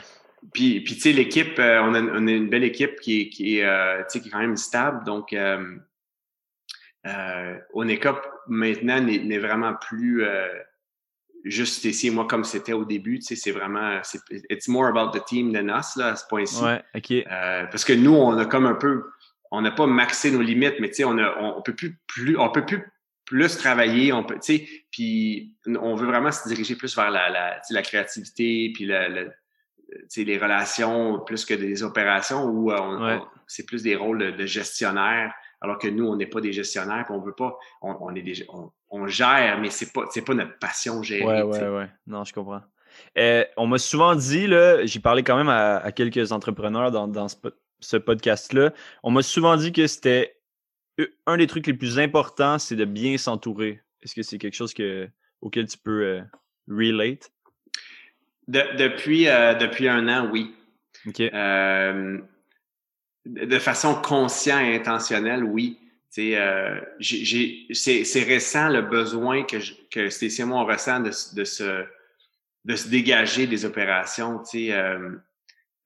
Puis, puis tu sais, l'équipe, euh, on, a, on, a, une belle équipe qui est, qui est, euh, qui est quand même stable. Donc, euh, euh Oneka, maintenant, n'est vraiment plus juste ici, moi, comme c'était au début. Tu sais, c'est vraiment... It's more about the team than us, là, à ce point-ci. Ouais, OK. parce que nous, on a comme un peu... On n'a pas maxé nos limites, mais tu sais, on, a, on, peut plus, plus... On peut plus plus travailler, on peut, tu sais, puis on veut vraiment se diriger plus vers la, la, la créativité, puis la, la les relations plus que des opérations où euh, c'est plus des rôles de, gestionnaire, alors que nous, on n'est pas des gestionnaires, puis on veut pas, on, est des, on, gère, mais c'est pas, c'est pas notre passion gérer. Ouais, ouais, ouais. Non, je comprends. Euh, on m'a souvent dit, là, j'ai parlé quand même à, quelques entrepreneurs dans, dans ce, podcast-là, on m'a souvent dit que c'était un des trucs les plus importants, c'est de bien s'entourer. Est-ce que c'est quelque chose que, auquel tu peux euh, relate? depuis, euh, depuis un an, oui. Euh, de façon consciente et intentionnelle, oui. C'est récent le besoin que, que Stécie et moi on ressent de, de, se, de se dégager des opérations, euh,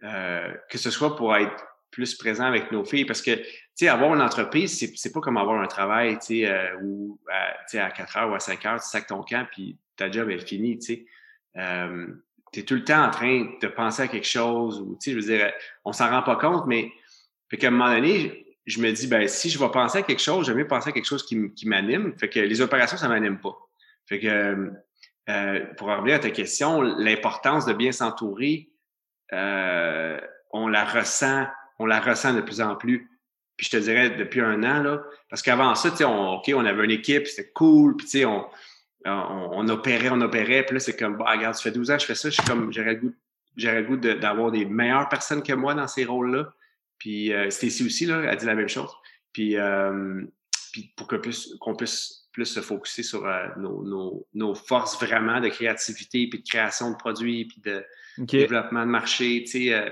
euh, que ce soit pour être plus présent avec nos filles, parce que avoir une entreprise, c'est pas comme avoir un travail euh, où à, à 4 heures ou à 5 heures, tu sacs ton camp puis ta job est finie. Euh, tu es tout le temps en train de penser à quelque chose ou, tu sais, je veux dire, on s'en rend pas compte, mais fait qu'à un moment donné, je me dis, ben, si je vais penser à quelque chose, j'aime mieux penser à quelque chose qui, qui m'anime. Fait que les opérations, ça m'anime pas. Fait que, euh, pour revenir à ta question, l'importance de bien s'entourer, euh, on la ressent, on la ressent de plus en plus. Puis je te dirais depuis un an, là, parce qu'avant ça, tu sais, on, OK, on avait une équipe, c'était cool, puis tu sais, on, on, opérait, on opérait, puis là, c'est comme, bah, regarde, ça fait 12 ans que je fais ça, je suis comme, j'aurais le goût, j'aurais le goût d'avoir des meilleures personnes que moi dans ces rôles-là. Puis euh, Stacy aussi, là, a dit la même chose. Puis, euh, puis pour qu'on puisse, qu'on puisse plus se focuser sur euh, nos, nos, nos, forces vraiment de créativité, puis de création de produits, puis de développement de marché, tu sais, euh,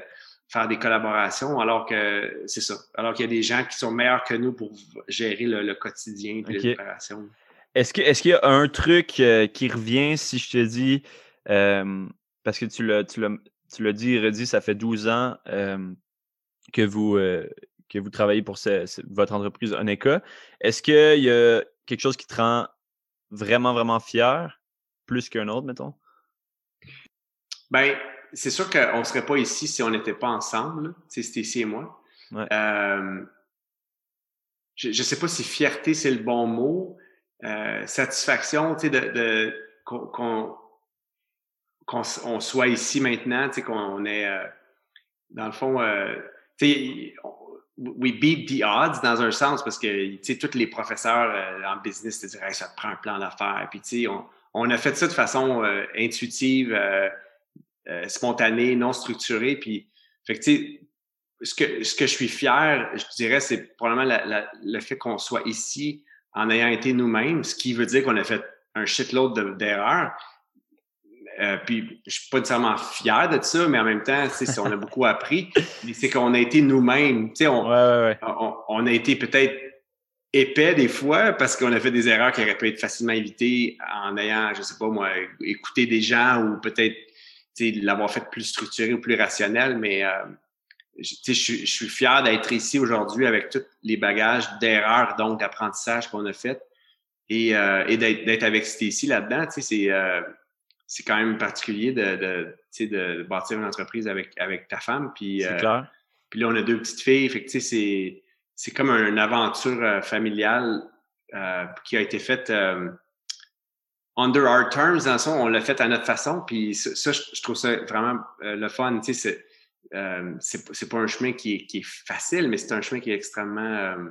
faire des collaborations, alors que c'est ça. Alors qu'il y a des gens qui sont meilleurs que nous pour gérer le, quotidien et les opérations. Est-ce qu'il y a un truc euh, qui revient si je te dis, parce que tu l'as, tu l'as, dit et redit, ça fait 12 ans que, vous, euh, que vous travaillez pour votre entreprise Oneka. Est-ce qu'il y a quelque chose qui te rend vraiment, vraiment fier, plus qu'un autre, mettons? Ben, c'est sûr qu'on ne serait pas ici si on n'était pas ensemble. C'était ici et moi. je ne sais pas si fierté, c'est le bon mot, euh, satisfaction, tu sais, de, de qu'on qu'on on soit ici maintenant, tu sais, qu'on est euh, dans le fond, euh, tu sais, we beat the odds dans un sens parce que tu sais, tous les professeurs euh, en business te diraient ça te prend un plan d'affaires, puis tu sais, on, on, a fait ça de façon intuitive, spontanée, non structurée, puis fait que tu sais. Ce que, ce que je suis fier, je dirais, c'est probablement la, la, le fait qu'on soit ici en ayant été nous-mêmes, ce qui veut dire qu'on a fait un shitload d'erreurs. Euh, puis je suis pas nécessairement fier de ça, mais en même temps, on a beaucoup appris. C'est qu'on a été nous-mêmes. On, on, a été peut-être épais des fois parce qu'on a fait des erreurs qui auraient pu être facilement évitées en ayant, je sais pas moi, écouté des gens ou peut-être l'avoir fait plus structuré ou plus rationnel, mais euh, je, suis fier d'être ici aujourd'hui avec tous les bagages d'erreurs, donc d'apprentissage qu'on a fait et, euh, et d'être avec Stacy là-dedans. C'est euh, c'est quand même particulier de, de, de bâtir une entreprise avec, avec ta femme. Puis, euh, clair. puis là, on a deux petites filles. Fait que c'est, c'est comme une aventure familiale qui a été faite under our terms. Dans le on l'a fait à notre façon. Puis ça, je, trouve ça vraiment le fun. C'est, euh, c'est pas un chemin qui est, qui est facile, mais c'est un chemin qui est extrêmement euh,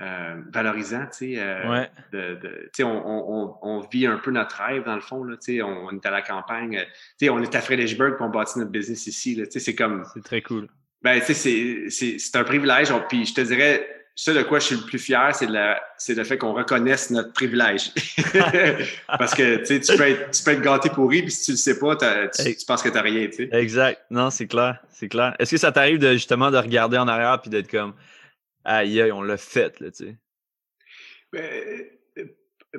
euh, valorisant. Tu sais, euh, de, de, on, on, on, vit un peu notre rêve dans le fond. Là, tu sais, on, est à la campagne. Tu sais, on est à Fredericksburg pour bâtir notre business ici. Là, tu sais, c'est comme. C'est très cool. Ben, tu sais, c'est un privilège. Puis je te dirais, ce de quoi je suis le plus fier, c'est le fait qu'on reconnaisse notre privilège. Parce que tu, peux être, tu peux être gâté pourri, puis si tu le sais pas, tu, penses que tu n'as rien. Tu sais. Exact. Non, c'est clair. C'est clair. Est-ce que ça t'arrive de justement de regarder en arrière puis d'être comme Aïe, aïe, on l'a fait, là, tu sais? Ben,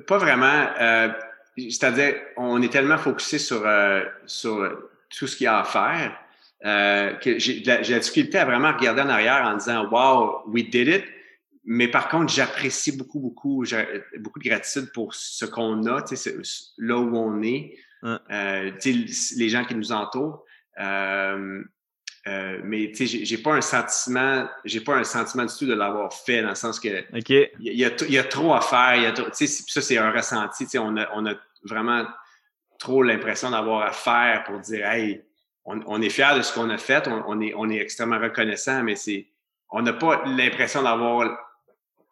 pas vraiment. Euh, c'est-à-dire, on est tellement focusé sur, euh, sur tout ce qu'il y a à faire euh, que j'ai la, la difficulté à vraiment regarder en arrière en disant Wow, we did it. Mais par contre, j'apprécie beaucoup, beaucoup, beaucoup de gratitude pour ce qu'on a, là où on est, euh, les gens qui nous entourent. Euh, euh, mais tu sais, j'ai pas un sentiment, j'ai pas un sentiment du tout de l'avoir fait dans le sens que il y, a, y, a trop à faire. Y a ça c'est un ressenti. On a, on a vraiment trop l'impression d'avoir à faire pour dire, hey, on, est fier de ce qu'on a fait, on, est, on est extrêmement reconnaissant, mais c'est, on n'a pas l'impression d'avoir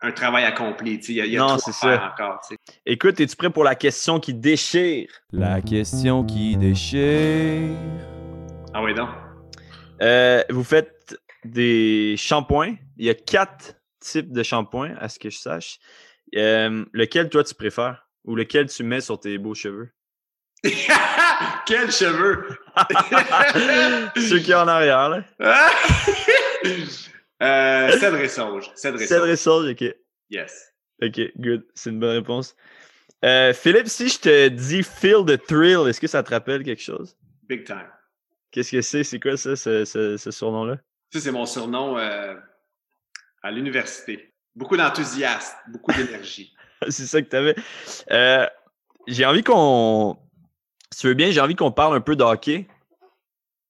un travail accompli. Il y a, y a non, trop à faire encore. Écoute, es-tu prêt pour la question qui déchire? La question qui déchire. Ah oui, donc. Euh, vous faites des shampoings. Il y a quatre types de shampoings, à ce que je sache. Euh, lequel, toi, tu préfères? Ou lequel tu mets sur tes beaux cheveux? Quels cheveux! Ceux qui sont en arrière, là. euh, cèdre et sauge. Cèdre et sauge. ok. Yes. Ok, good. C'est une bonne réponse. Euh, Philippe, si je te dis Feel the Thrill, est-ce que ça te rappelle quelque chose? Big time. Qu'est-ce que c'est? C'est quoi ça, ce, ce, surnom-là? Ça, c'est mon surnom euh, à l'université. Beaucoup d'enthousiasme, beaucoup d'énergie. c'est ça que tu avais. Euh, j'ai envie qu'on. Si tu veux bien, j'ai envie qu'on parle un peu de hockey.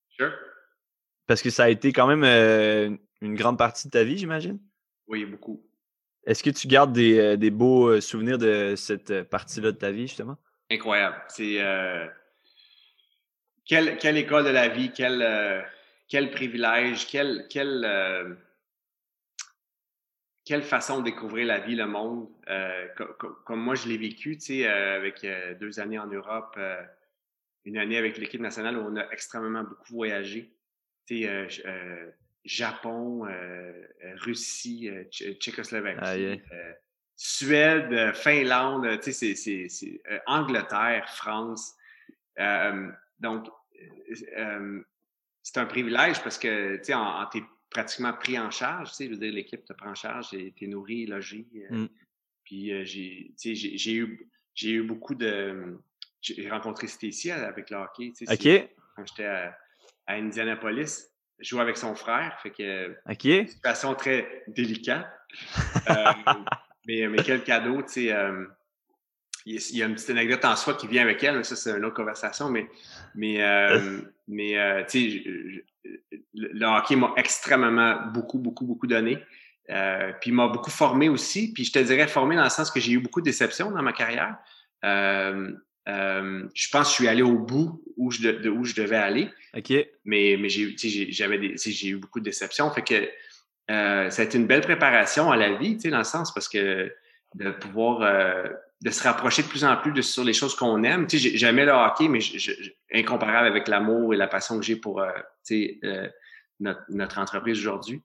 Sure. Parce que ça a été quand même euh, une grande partie de ta vie, j'imagine? Oui, beaucoup. Est-ce que tu gardes des, des beaux souvenirs de cette partie-là de ta vie, justement? Incroyable. C'est quelle, école de la vie, quel, euh, quel privilège, quelle, quelle, euh, quelle façon de découvrir la vie, le monde. Euh, comme, moi, je l'ai vécu, tu sais, avec deux années en Europe, une année avec l'équipe nationale où on a extrêmement beaucoup voyagé. Tu sais, Japon, Russie, Tchécoslovaquie. Suède, Finlande, tu sais, c'est Angleterre, France. donc, euh, c'est un privilège parce que, tu sais, en, t'es pratiquement pris en charge, tu sais, je veux dire, l'équipe te prend en charge, t'es nourri, logé. Euh, mm. Puis euh, j'ai, j'ai eu, j'ai eu beaucoup de, j'ai rencontré Stacy avec le hockey, tu sais, quand j'étais à, Indianapolis, jouais avec son frère, fait que, OK. une situation très délicate. mais, mais quel cadeau, tu sais il y a une petite anecdote en soi qui vient avec elle, mais ça, c'est une autre conversation. Mais, mais, euh, mais euh, tu sais, le hockey m'a extrêmement beaucoup, beaucoup, beaucoup donné. Euh, puis m'a beaucoup formé aussi. Puis je te dirais formé dans le sens que j'ai eu beaucoup de déceptions dans ma carrière. Je pense que je suis allé au bout où je, de, où je devais aller. OK. Mais, mais j'ai, j'avais j'ai eu beaucoup de déceptions. Fait que ça a été une belle préparation à la vie, tu sais, dans le sens parce que de pouvoir de se rapprocher de plus en plus de, sur les choses qu'on aime. Tu sais, j'aimais le hockey, mais je, incomparable avec l'amour et la passion que j'ai pour euh, tu sais, euh, notre, notre, entreprise aujourd'hui.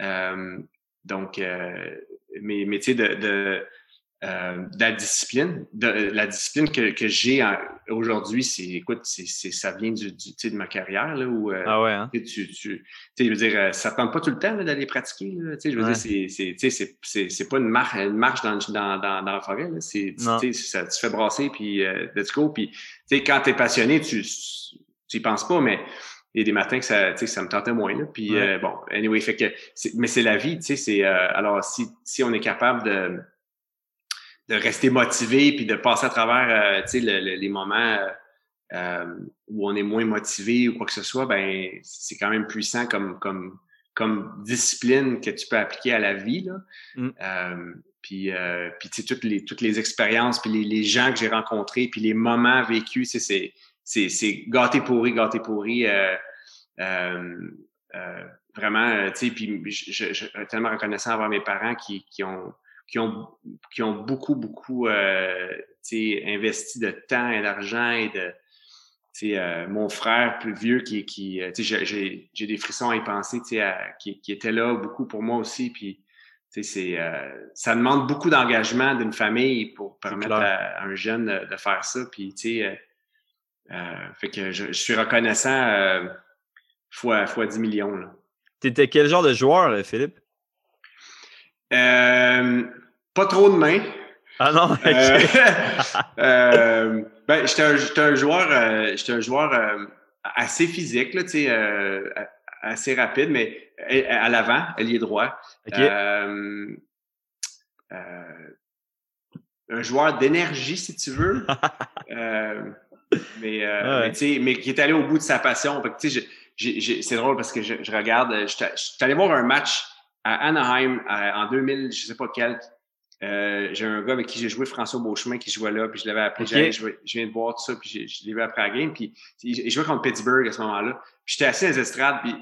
Euh, donc, euh, mais, mais tu sais, de, de euh, la discipline, de, la discipline que, que j'ai aujourd'hui, c'est, écoute, c'est, ça vient du, du de ma carrière là où euh, ah ouais, hein? tu, tu, tu je veux dire, euh, ça tente pas tout le temps d'aller pratiquer. Là, je veux dire, c'est, c'est, c'est, c'est, c'est pas une marche, une marche dans, dans, dans, dans la forêt. Là, c'est, tu, ça, tu fais brasser puis euh, let's go. Puis, tu sais, quand t'es passionné, tu, tu y penses pas, mais il y a des matins que ça, ça me tentait moins. Là. Puis euh, bon, anyway, fait que, mais c'est la vie, tu sais. C'est alors si, si on est capable de de rester motivé puis de passer à travers euh, les moments euh, euh, où on est moins motivé ou quoi que ce soit, ben c'est quand même puissant comme comme comme discipline que tu peux appliquer à la vie là. Mm. Euh, puis euh, puis toutes les toutes les expériences puis les, les gens que j'ai rencontrés puis les moments vécus, c'est c'est c'est gâté pourri gâté pourri. Euh, vraiment, tu sais, puis je, je, je, tellement reconnaissant avoir mes parents qui, qui ont qui ont, qui ont beaucoup, beaucoup euh, investi de temps et d'argent et de, euh, mon frère plus vieux qui, qui euh, j'ai, j'ai des frissons à y penser, à, qui, qui était là beaucoup pour moi aussi. Puis, c'est, euh, ça demande beaucoup d'engagement d'une famille pour permettre à, un jeune de, faire ça. Puis, tu sais, fait que je, suis reconnaissant fois, fois 10 millions. Tu étais quel genre de joueur, Philippe? Pas trop de mains. Ah non, euh, ben, j'étais un, un, joueur, euh, un joueur euh, assez physique, là, euh, assez rapide, mais à, l'avant, ailier droit. un joueur d'énergie, si tu veux. mais, mais, mais, qui est allé au bout de sa passion. c'est drôle parce que je, je regarde, je suis allé voir un match à Anaheim en 2000, je sais pas quel, euh, j'ai un gars avec qui j'ai joué, François Beauchemin, qui jouait là, puis je l'avais appelé, je, viens de voir tout ça, puis je, l'ai vu après la game, puis il jouait contre Pittsburgh à ce moment-là. Puis j'étais assis dans les estrades, puis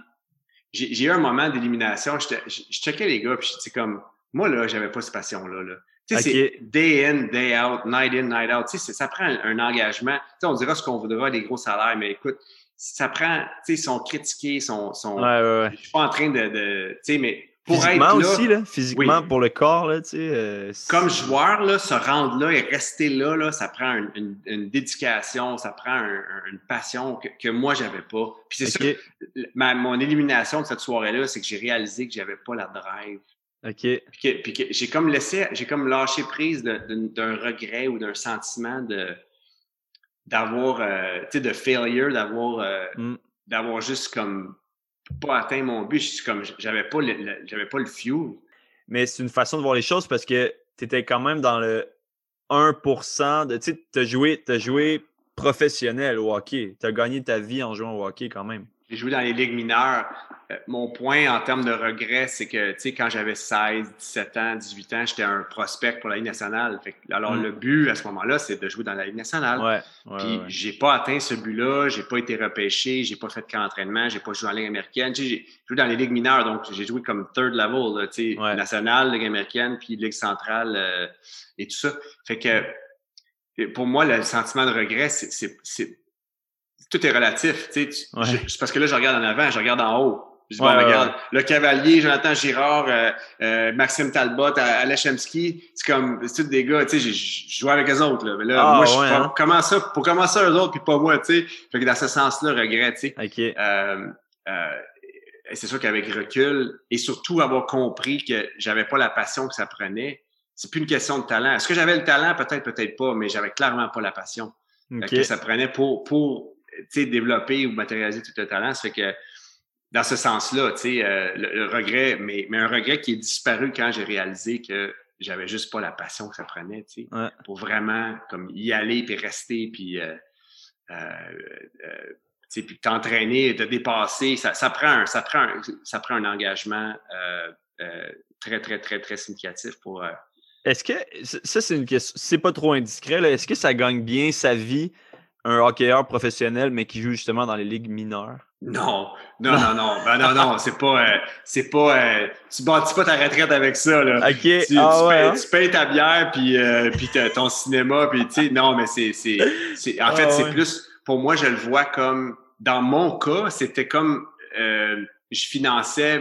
j'ai eu un moment d'élimination, je, checkais les gars, puis c'est comme, moi là, j'avais pas cette passion-là. Là. Tu sais, c'est day in, day out, night in, night out. Tu sais, ça prend un, engagement. Tu sais, on dira ce qu'on voudra, des gros salaires, mais écoute, ça prend, tu sais, ils sont critiqués, sont, sont, ouais, ouais, ouais. je suis pas en train de, de tu sais, mais Physiquement aussi, là, physiquement pour le corps, là, tu sais. Euh, Comme joueur, là, se rendre là et rester là, là ça prend une, une, dédication, ça prend une passion que, que moi, j'avais pas. Puis c'est okay. ma, mon élimination de cette soirée-là, c'est que j'ai réalisé que j'avais pas la drive. OK. Puis que, que j'ai comme laissé, j'ai comme lâché prise d'un regret ou d'un sentiment de d'avoir, euh, tu sais, de failure, d'avoir euh, mm. d'avoir juste comme pas atteint mon but. Comme, j'avais pas le, fuel. Mais c'est une façon de voir les choses parce que tu étais quand même dans le 1% de, tu sais, tu as joué, joué professionnel au hockey. Tu as gagné ta vie en jouant au hockey quand même. J'ai joué dans les ligues mineures. Euh, mon point en termes de regret, c'est que, tu sais, quand j'avais 16, 17 ans, 18 ans, j'étais un prospect pour la Ligue nationale. alors, mm. le but à ce moment-là, c'est de jouer dans la Ligue nationale. Ouais, Puis, j'ai pas atteint ce but-là, j'ai pas été repêché, j'ai pas fait de camp d'entraînement, j'ai pas joué en Ligue américaine. J'ai joué dans les ligues mineures, donc j'ai joué comme third level, tu sais, nationale, Ligue américaine, puis Ligue centrale euh, et tout ça. Fait que, pour moi, le sentiment de regret, c'est tout est relatif. Tu sais, C'est parce que là, je regarde en avant, je regarde en haut. Je regarde, le cavalier, Jonathan Girard, euh, euh, Maxime Talbot, Alechemski, c'est comme, c'est tous des gars, tu sais, je joue avec eux autres, là. Mais là, ah, moi, je hein? comment ça, pour comment ça, eux autres, puis pas moi, tu sais? Fait que dans ce sens-là, regret, tu sais. OK. Euh, c'est sûr qu'avec recul, et surtout avoir compris que j'avais pas la passion que ça prenait, c'est plus une question de talent. Est-ce que j'avais le talent? Peut-être, peut-être pas, mais j'avais clairement pas la passion que ça prenait pour, pour développer ou matérialiser tout le talent. Ça fait que dans ce sens-là, euh, le, regret, mais, mais un regret qui est disparu quand j'ai réalisé que j'avais juste pas la passion que ça prenait, tu sais, pour vraiment comme y aller puis rester puis euh, euh, puis t'entraîner, te dépasser, ça, ça, prend un, ça prend un, ça prend un engagement très très très très significatif pour. Est-ce que ça c'est une question, c'est pas trop indiscret. Est-ce que ça gagne bien sa vie un hockeyeur professionnel, mais qui joue justement dans les ligues mineures? Non, non, non, non, ben non, non, c'est pas, euh, c'est pas, euh, tu bâtis pas ta retraite avec ça, là. Ok, tu, ah tu, ouais, payes, hein? tu, payes, ta bière, puis, euh, puis ton cinéma, puis tu sais, non, mais c'est, c'est, c'est, en fait, ah c'est ouais. plus, pour moi, je le vois comme, dans mon cas, c'était comme, euh, je finançais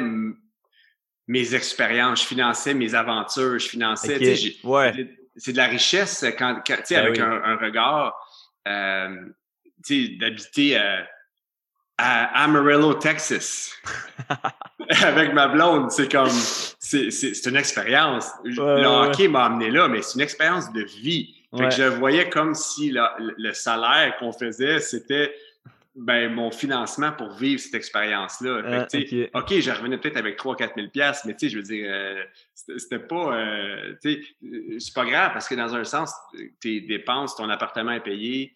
mes expériences, je finançais mes aventures, je finançais, okay. tu sais, ouais. c'est de la richesse quand, quand tu sais, Ben avec oui. un, un regard, euh, d'habiter euh, à Amarillo, Texas, avec ma blonde, c'est comme, c'est, une expérience. Le ouais, hockey m'a amené là, mais c'est une expérience de vie. Fait Ouais. que je voyais comme si la- le salaire qu'on faisait, c'était ben, mon financement pour vivre cette expérience-là. Ah, sais, ok. Je revenais peut-être avec 3-4 000 pièces, mais tu sais, je veux dire, euh, c'était pas, euh, tu sais, euh, c'est pas grave parce que dans un sens, tes dépenses, ton appartement est payé,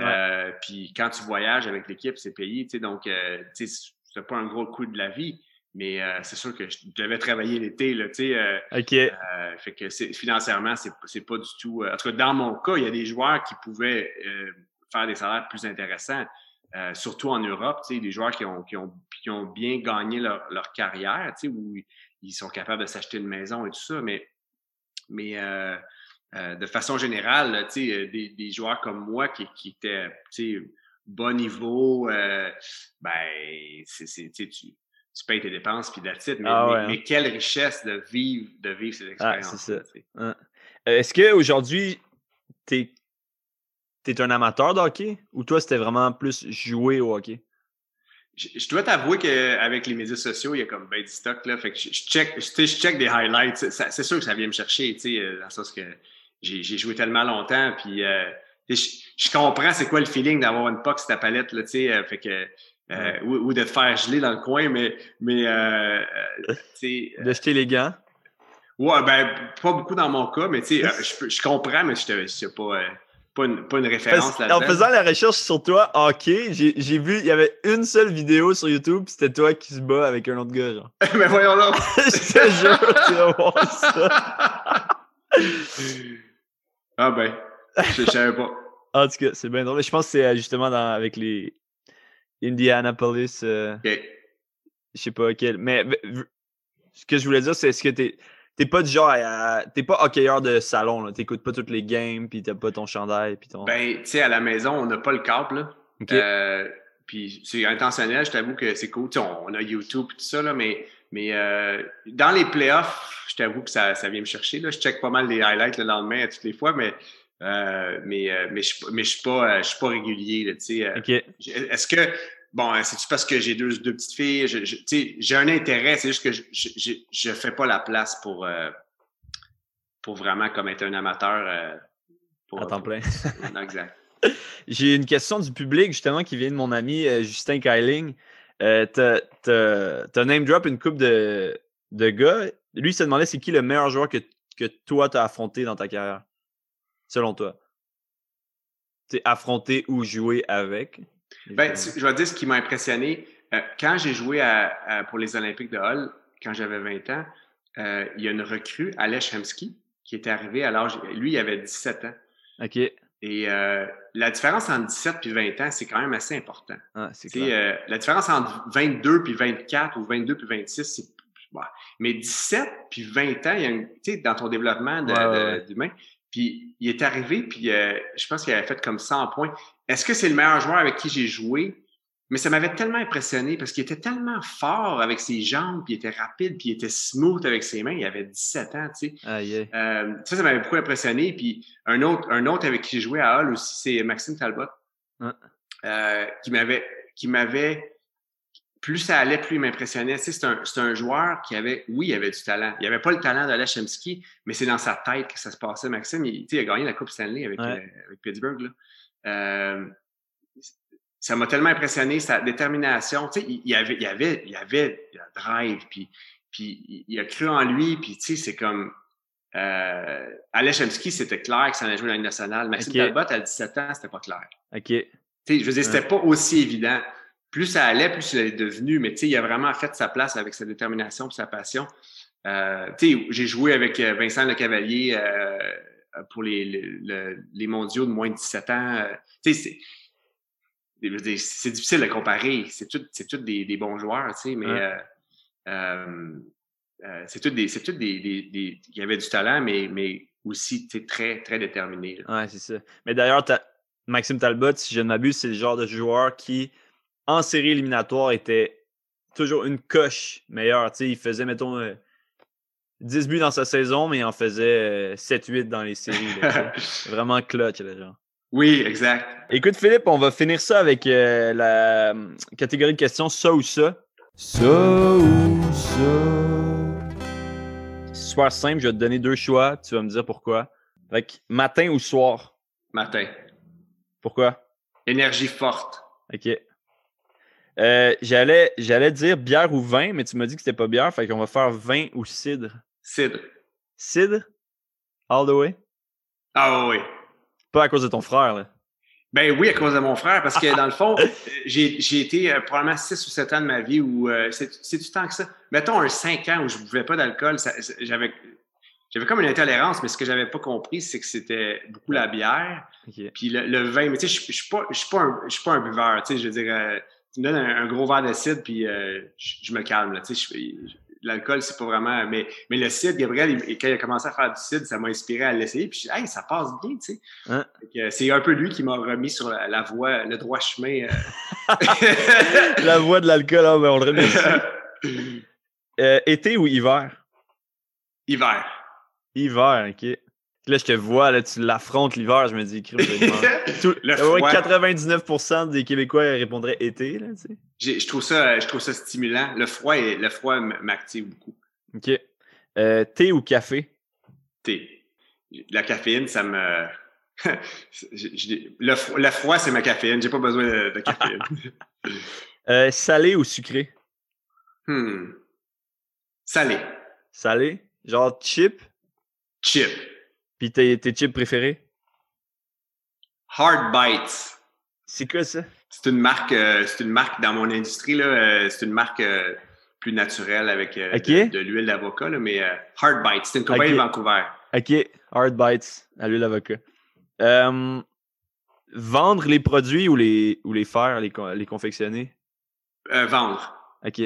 euh, puis quand tu voyages avec l'équipe, c'est payé, tu sais, donc, euh, tu sais, c'est pas un gros coût de la vie, mais euh, c'est sûr que je devais travailler l'été, là, tu sais, euh, OK. euh, fait que financièrement, c'est, c'est pas du tout. euh, en tout cas, dans mon cas, il y a des joueurs qui pouvaient euh, faire des salaires plus intéressants, euh, surtout en Europe, tu des joueurs qui ont, qui ont, qui ont bien gagné leur, leur carrière, tu où ils sont capables de s'acheter une maison et tout ça, mais, mais euh, euh, de façon générale, tu des, des joueurs comme moi qui, qui étaient, tu bas niveau, ben, c'est, c'est, tu, tu payes tes dépenses puis that's it. Mais, Ah mais- hein. quelle richesse de vivre, de vivre ces Ah, expériences. c'est ça. Euh, Est-ce qu'aujourd'hui, t'es es un amateur de hockey ou toi, c'était vraiment plus jouer au hockey? Je, je dois t'avouer qu'avec les médias sociaux, il y a comme ben du stock, là. Fait que je, je check, je, check des highlights. C'est sûr que ça vient me chercher, tu sais, euh, dans le sens que j'ai joué tellement longtemps, puis euh, je, comprends c'est quoi le feeling d'avoir une puck sur ta palette, là, tu sais, euh, fait que euh, ou, ou de te faire geler dans le coin, mais mais euh, De jeter les gants? ouais, ben pas beaucoup dans mon cas, mais tu sais, je, comprends, mais je sais pas, pas une, pas une référence Parce- en faisant la recherche sur toi, hockey, j'ai vu, il y avait une seule vidéo sur YouTube, c'était toi qui se bat avec un autre gars, genre. mais voyons là. Je te jure, tu vas voir ça. ah ben, je, je savais pas. En tout cas, c'est bien drôle. Je pense que c'est euh, justement dans, avec les Indianapolis, euh, OK. je sais pas quel. Mais ce que je voulais dire, c'est est-ce que t'es t'es pas du genre à- t'es pas hockeyeur de salon, là. T'écoutes pas toutes les games, puis t'as pas ton chandail, puis ton. Ben, tu sais, à la maison, on n'a pas le câble, là. Euh, puis c'est intentionnel, je t'avoue que c'est cool. On, a YouTube et tout ça, là, mais, mais euh, dans les playoffs, je t'avoue que ça, ça vient me chercher. Là. Je check pas mal les highlights le lendemain à toutes les fois, mais, euh, mais, mais je mais je suis pas, je suis pas régulier. Là, tu sais, Est-ce que, bon, euh, c'est-tu parce que j'ai deux, deux petites filles? J'ai un intérêt, c'est juste que je, je fais pas la place pour, euh, pour vraiment comme être un amateur. euh, pour, À temps plein. Non, exact. J'ai une question du public, justement, qui vient de mon ami euh, Justin Kyling. Euh, t'as name drop une coupe de, de gars. Lui, il se demandait c'est qui le meilleur joueur que, que toi t'as affronté dans ta carrière, selon toi? T'es affronté ou joué avec? Ben, tu- je vais te dire ce qui m'a impressionné. Euh, quand j'ai joué à, à- pour les Olympiques de Hull, quand j'avais 20 ans, euh, il y a une recrue, Aleš Hemsky, qui était arrivé à l'âge. Lui, il avait 17 ans. Ok. Et euh, la différence entre 17 et 20 ans, c'est quand même assez important. Ah, c'est clair. la différence entre 22 puis 24 ou 22 puis 26, c'est. ouais. Mais 17 puis 20 ans, il y a une- dans ton développement Ouais, ouais, d'humain, puis il est arrivé, puis euh, je pense qu'il avait fait comme 100 points. Est-ce que c'est le meilleur joueur avec qui j'ai joué? Mais ça m'avait tellement impressionné parce qu'il était tellement fort avec ses jambes, puis il était rapide, puis il était smooth avec ses mains. Il avait 17 ans, tu sais. Aïe, aïe. Euh, ça, ça m'avait beaucoup impressionné. Puis un autre, un autre avec qui j'ai joué à Hall aussi, c'est Maxime Talbot, euh, qui m'avait, qui m'avait, plus ça allait, plus il m'impressionnait. Tu sais, c'est un, c'est un joueur qui avait, oui, il avait du talent. Il avait pas le talent d'Alain Chemsky, mais c'est dans sa tête que ça se passait. Maxime, il, tu sais, il a gagné la Coupe Stanley avec, Ouais. euh, avec Pittsburgh. Là. Euh, ça m'a tellement impressionné, sa détermination. Tu sais, il, il avait, il avait, il avait la drive, puis, puis il, a cru en lui, puis tu sais, c'est comme. Euh, Alain Chemsky, c'était clair que ça allait jouer dans la Ligue nationale. Maxime Ok. Talbot, à 17 ans, c'était pas clair. Ok. Tu sais, je veux dire, c'était pas aussi évident. Plus ça allait, plus il est devenu, mais tu sais, il a vraiment fait sa place avec sa détermination et sa passion. Euh, tu sais, j'ai joué avec euh, Vincent Le Cavalier euh, pour les, les, le- les mondiaux de moins de 17 ans. Euh, tu sais, c'est- difficile de comparer. C'est tout, tous des, des bons joueurs, tu sais, mais Ouais. euh, c'est tous des, c'est tous des, des, qui avaient du talent, mais, mais aussi, très, très déterminés. Ouais, c'est ça. Mais d'ailleurs, Maxime Talbot, si je ne m'abuse, c'est le genre de joueur qui, en série éliminatoire, était toujours une coche meilleure. Tu sais, il faisait, mettons, euh, 10 buts dans sa saison, mais il en faisait euh, 7-8 dans les séries. là. Vraiment clutch, là, genre. oui, exact. Écoute, Philippe, on va finir ça avec euh, la euh, catégorie de questions ça ou ça. Ça ou ça. Super simple, je vais te donner deux choix, tu vas me dire pourquoi. Fait que matin ou soir? Martin. Pourquoi? Énergie forte. OK. Euh, j'allais, j'allais dire bière ou vin, mais tu m'as dit que c'était pas bière, fait qu'on va faire vin ou cidre. Cidre. Cidre? All the way? Ah oui. Pas à cause de ton frère, là. Ben oui, à cause de mon frère, parce que dans le fond, j'ai j'ai été euh, probablement 6 ou 7 ans de ma vie où euh, c'est c'est du temps que ça. Mettons un 5 ans où je ne buvais pas d'alcool, ça- j'avais j'avais comme une intolérance, mais ce que j'avais pas compris, c'est que c'était beaucoup la bière, puis le, le vin. Mais tu sais, je je suis pas, un- pas un buveur. Tu sais, je veux dire, euh, tu me donnes un, un gros verre de cidre, puis euh, je, je me calme. Là, tu sais, l'alcool, c'est pas vraiment. Mais, mais le cidre, Gabriel, il- quand il a commencé à faire du cidre, ça m'a inspiré à l'essayer. Puis je hey, ça passe bien, tu sais. Hein? C'est un peu lui qui m'a remis sur la, la voie, le droit chemin. euh. La voix de l'alcool, ben, on le remercie. Euh, été ou hiver? Hiver. Hiver, ok. Là, je te vois, là, tu l'affrontes l'hiver, je me dis. Tout- Le ouais, froid. 99% des Québécois répondraient été, là, tu sais. Je trouve ça, je trouve ça stimulant. Le froid, est- le froid m'active beaucoup. Ok. Euh, thé ou café? Thé. La caféine, ça me. je- je- le, fro- le froid, c'est ma caféine. J'ai pas besoin de, de caféine. Euh, salé ou sucré? Hmm. Salé. Salé? Genre chip? Chip. Puis tes, tes chips préférés? Hard Bites. C'est quoi ça? C'est une marque, euh, c'est une marque dans mon industrie là. euh, c'est une marque euh, plus naturelle avec de, de l'huile d'avocat là, mais Hard Bites. C'est une compagnie de Vancouver. Ok, hard bites à l'huile d'avocat. Vendre les produits ou les, ou les faire, les, les confectionner? Euh, vendre. Ok.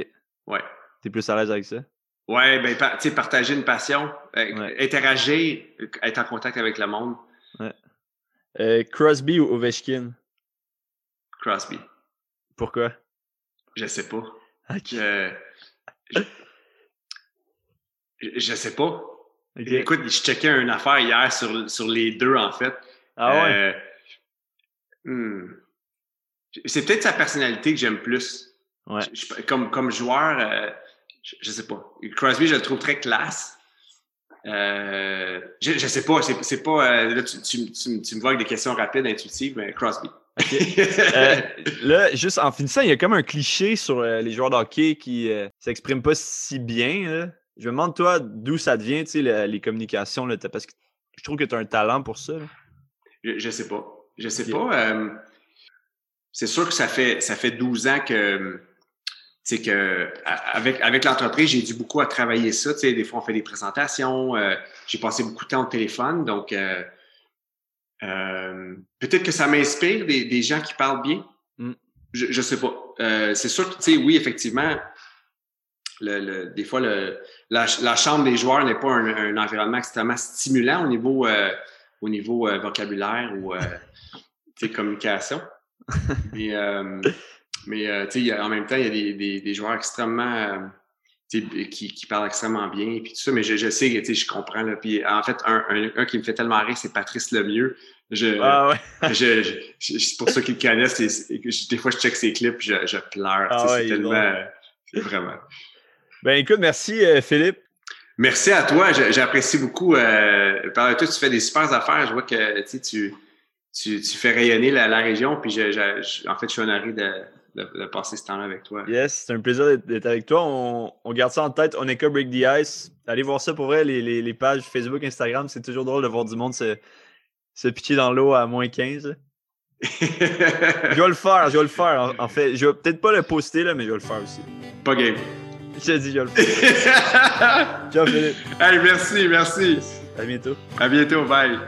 Ouais. T'es plus à l'aise avec ça? Ouais, ben, tu sais, partager une passion, euh, Ouais. interagir, être en contact avec le monde. Euh, Crosby ou Ovechkin? Crosby. Pourquoi? Je sais pas. Ok. Euh, je, sais pas. Écoute, je checkais une affaire hier sur, sur les deux, en fait. Ah ouais? Euh, hmm. C'est peut-être sa personnalité que j'aime plus. Ouais. Je- je- comme, comme joueur, euh, je, je sais pas. Crosby, je le trouve très classe. Euh, je, je sais pas, c'est c'est pas. euh, là, tu, tu- tu- tu me vois avec des questions rapides, intuitives, mais Crosby. Euh, là, juste en finissant, il y a comme un cliché sur euh, les joueurs de hockey qui s'expriment pas si bien. là. Je me demande, toi, d'où ça devient, tu sais, le- les communications, là, parce que je trouve que tu as un talent pour ça. là. Je, je sais pas. Je sais pas. c'est sûr que ça fait ça fait 12 ans que c'est que avec avec l'entreprise, j'ai dû beaucoup à travailler ça. Tu sais, des fois on fait des présentations. euh, j'ai passé beaucoup de temps au téléphone, donc euh, euh, peut-être que ça m'inspire des, des gens qui parlent bien. Mm. Je, je sais pas. C'est sûr que tu sais, oui, effectivement. Le, le- des fois, le, la, la chambre des joueurs n'est pas un, un environnement extrêmement stimulant au niveau au niveau vocabulaire ou communication. mais mais euh, y a- en même temps, il y a des, des, des joueurs extrêmement euh, qui, qui parlent extrêmement bien puis tout ça, mais je, je sais, tu sais, je comprends. Là, puis en fait, un, un, un qui me fait tellement rire, c'est Patrice Lemieux. Je, Ah ouais. je, je- je- c'est pour ceux qui le connaissent, que des fois, je check ses clips, je, je pleure. Ah ouais, c'est tellement. vraiment. Ben écoute, merci euh, Philippe. Merci à toi. J'apprécie beaucoup. Euh, par toi, tu fais des super affaires. Je vois que tu, tu, tu, tu fais rayonner la, la région. Puis, je, je- je- en fait, je suis honoré de, de, de passer ce temps-là avec toi. Yes, c'est un plaisir d'être- avec toi. On, on garde ça en tête. Oneka Break the Ice. Allez voir ça pour vrai, les, les, les pages Facebook, Instagram. C'est toujours drôle de voir du monde se, se pitcher dans l'eau à moins 15. là. Je vais le faire, je vais le faire. En, en fait, je vais peut-être pas le poster, là, mais je vais le faire aussi. Pas game. Je te dis, je vais le faire. Ciao Philippe. Allez, merci, merci. À bientôt. À bientôt. Bye.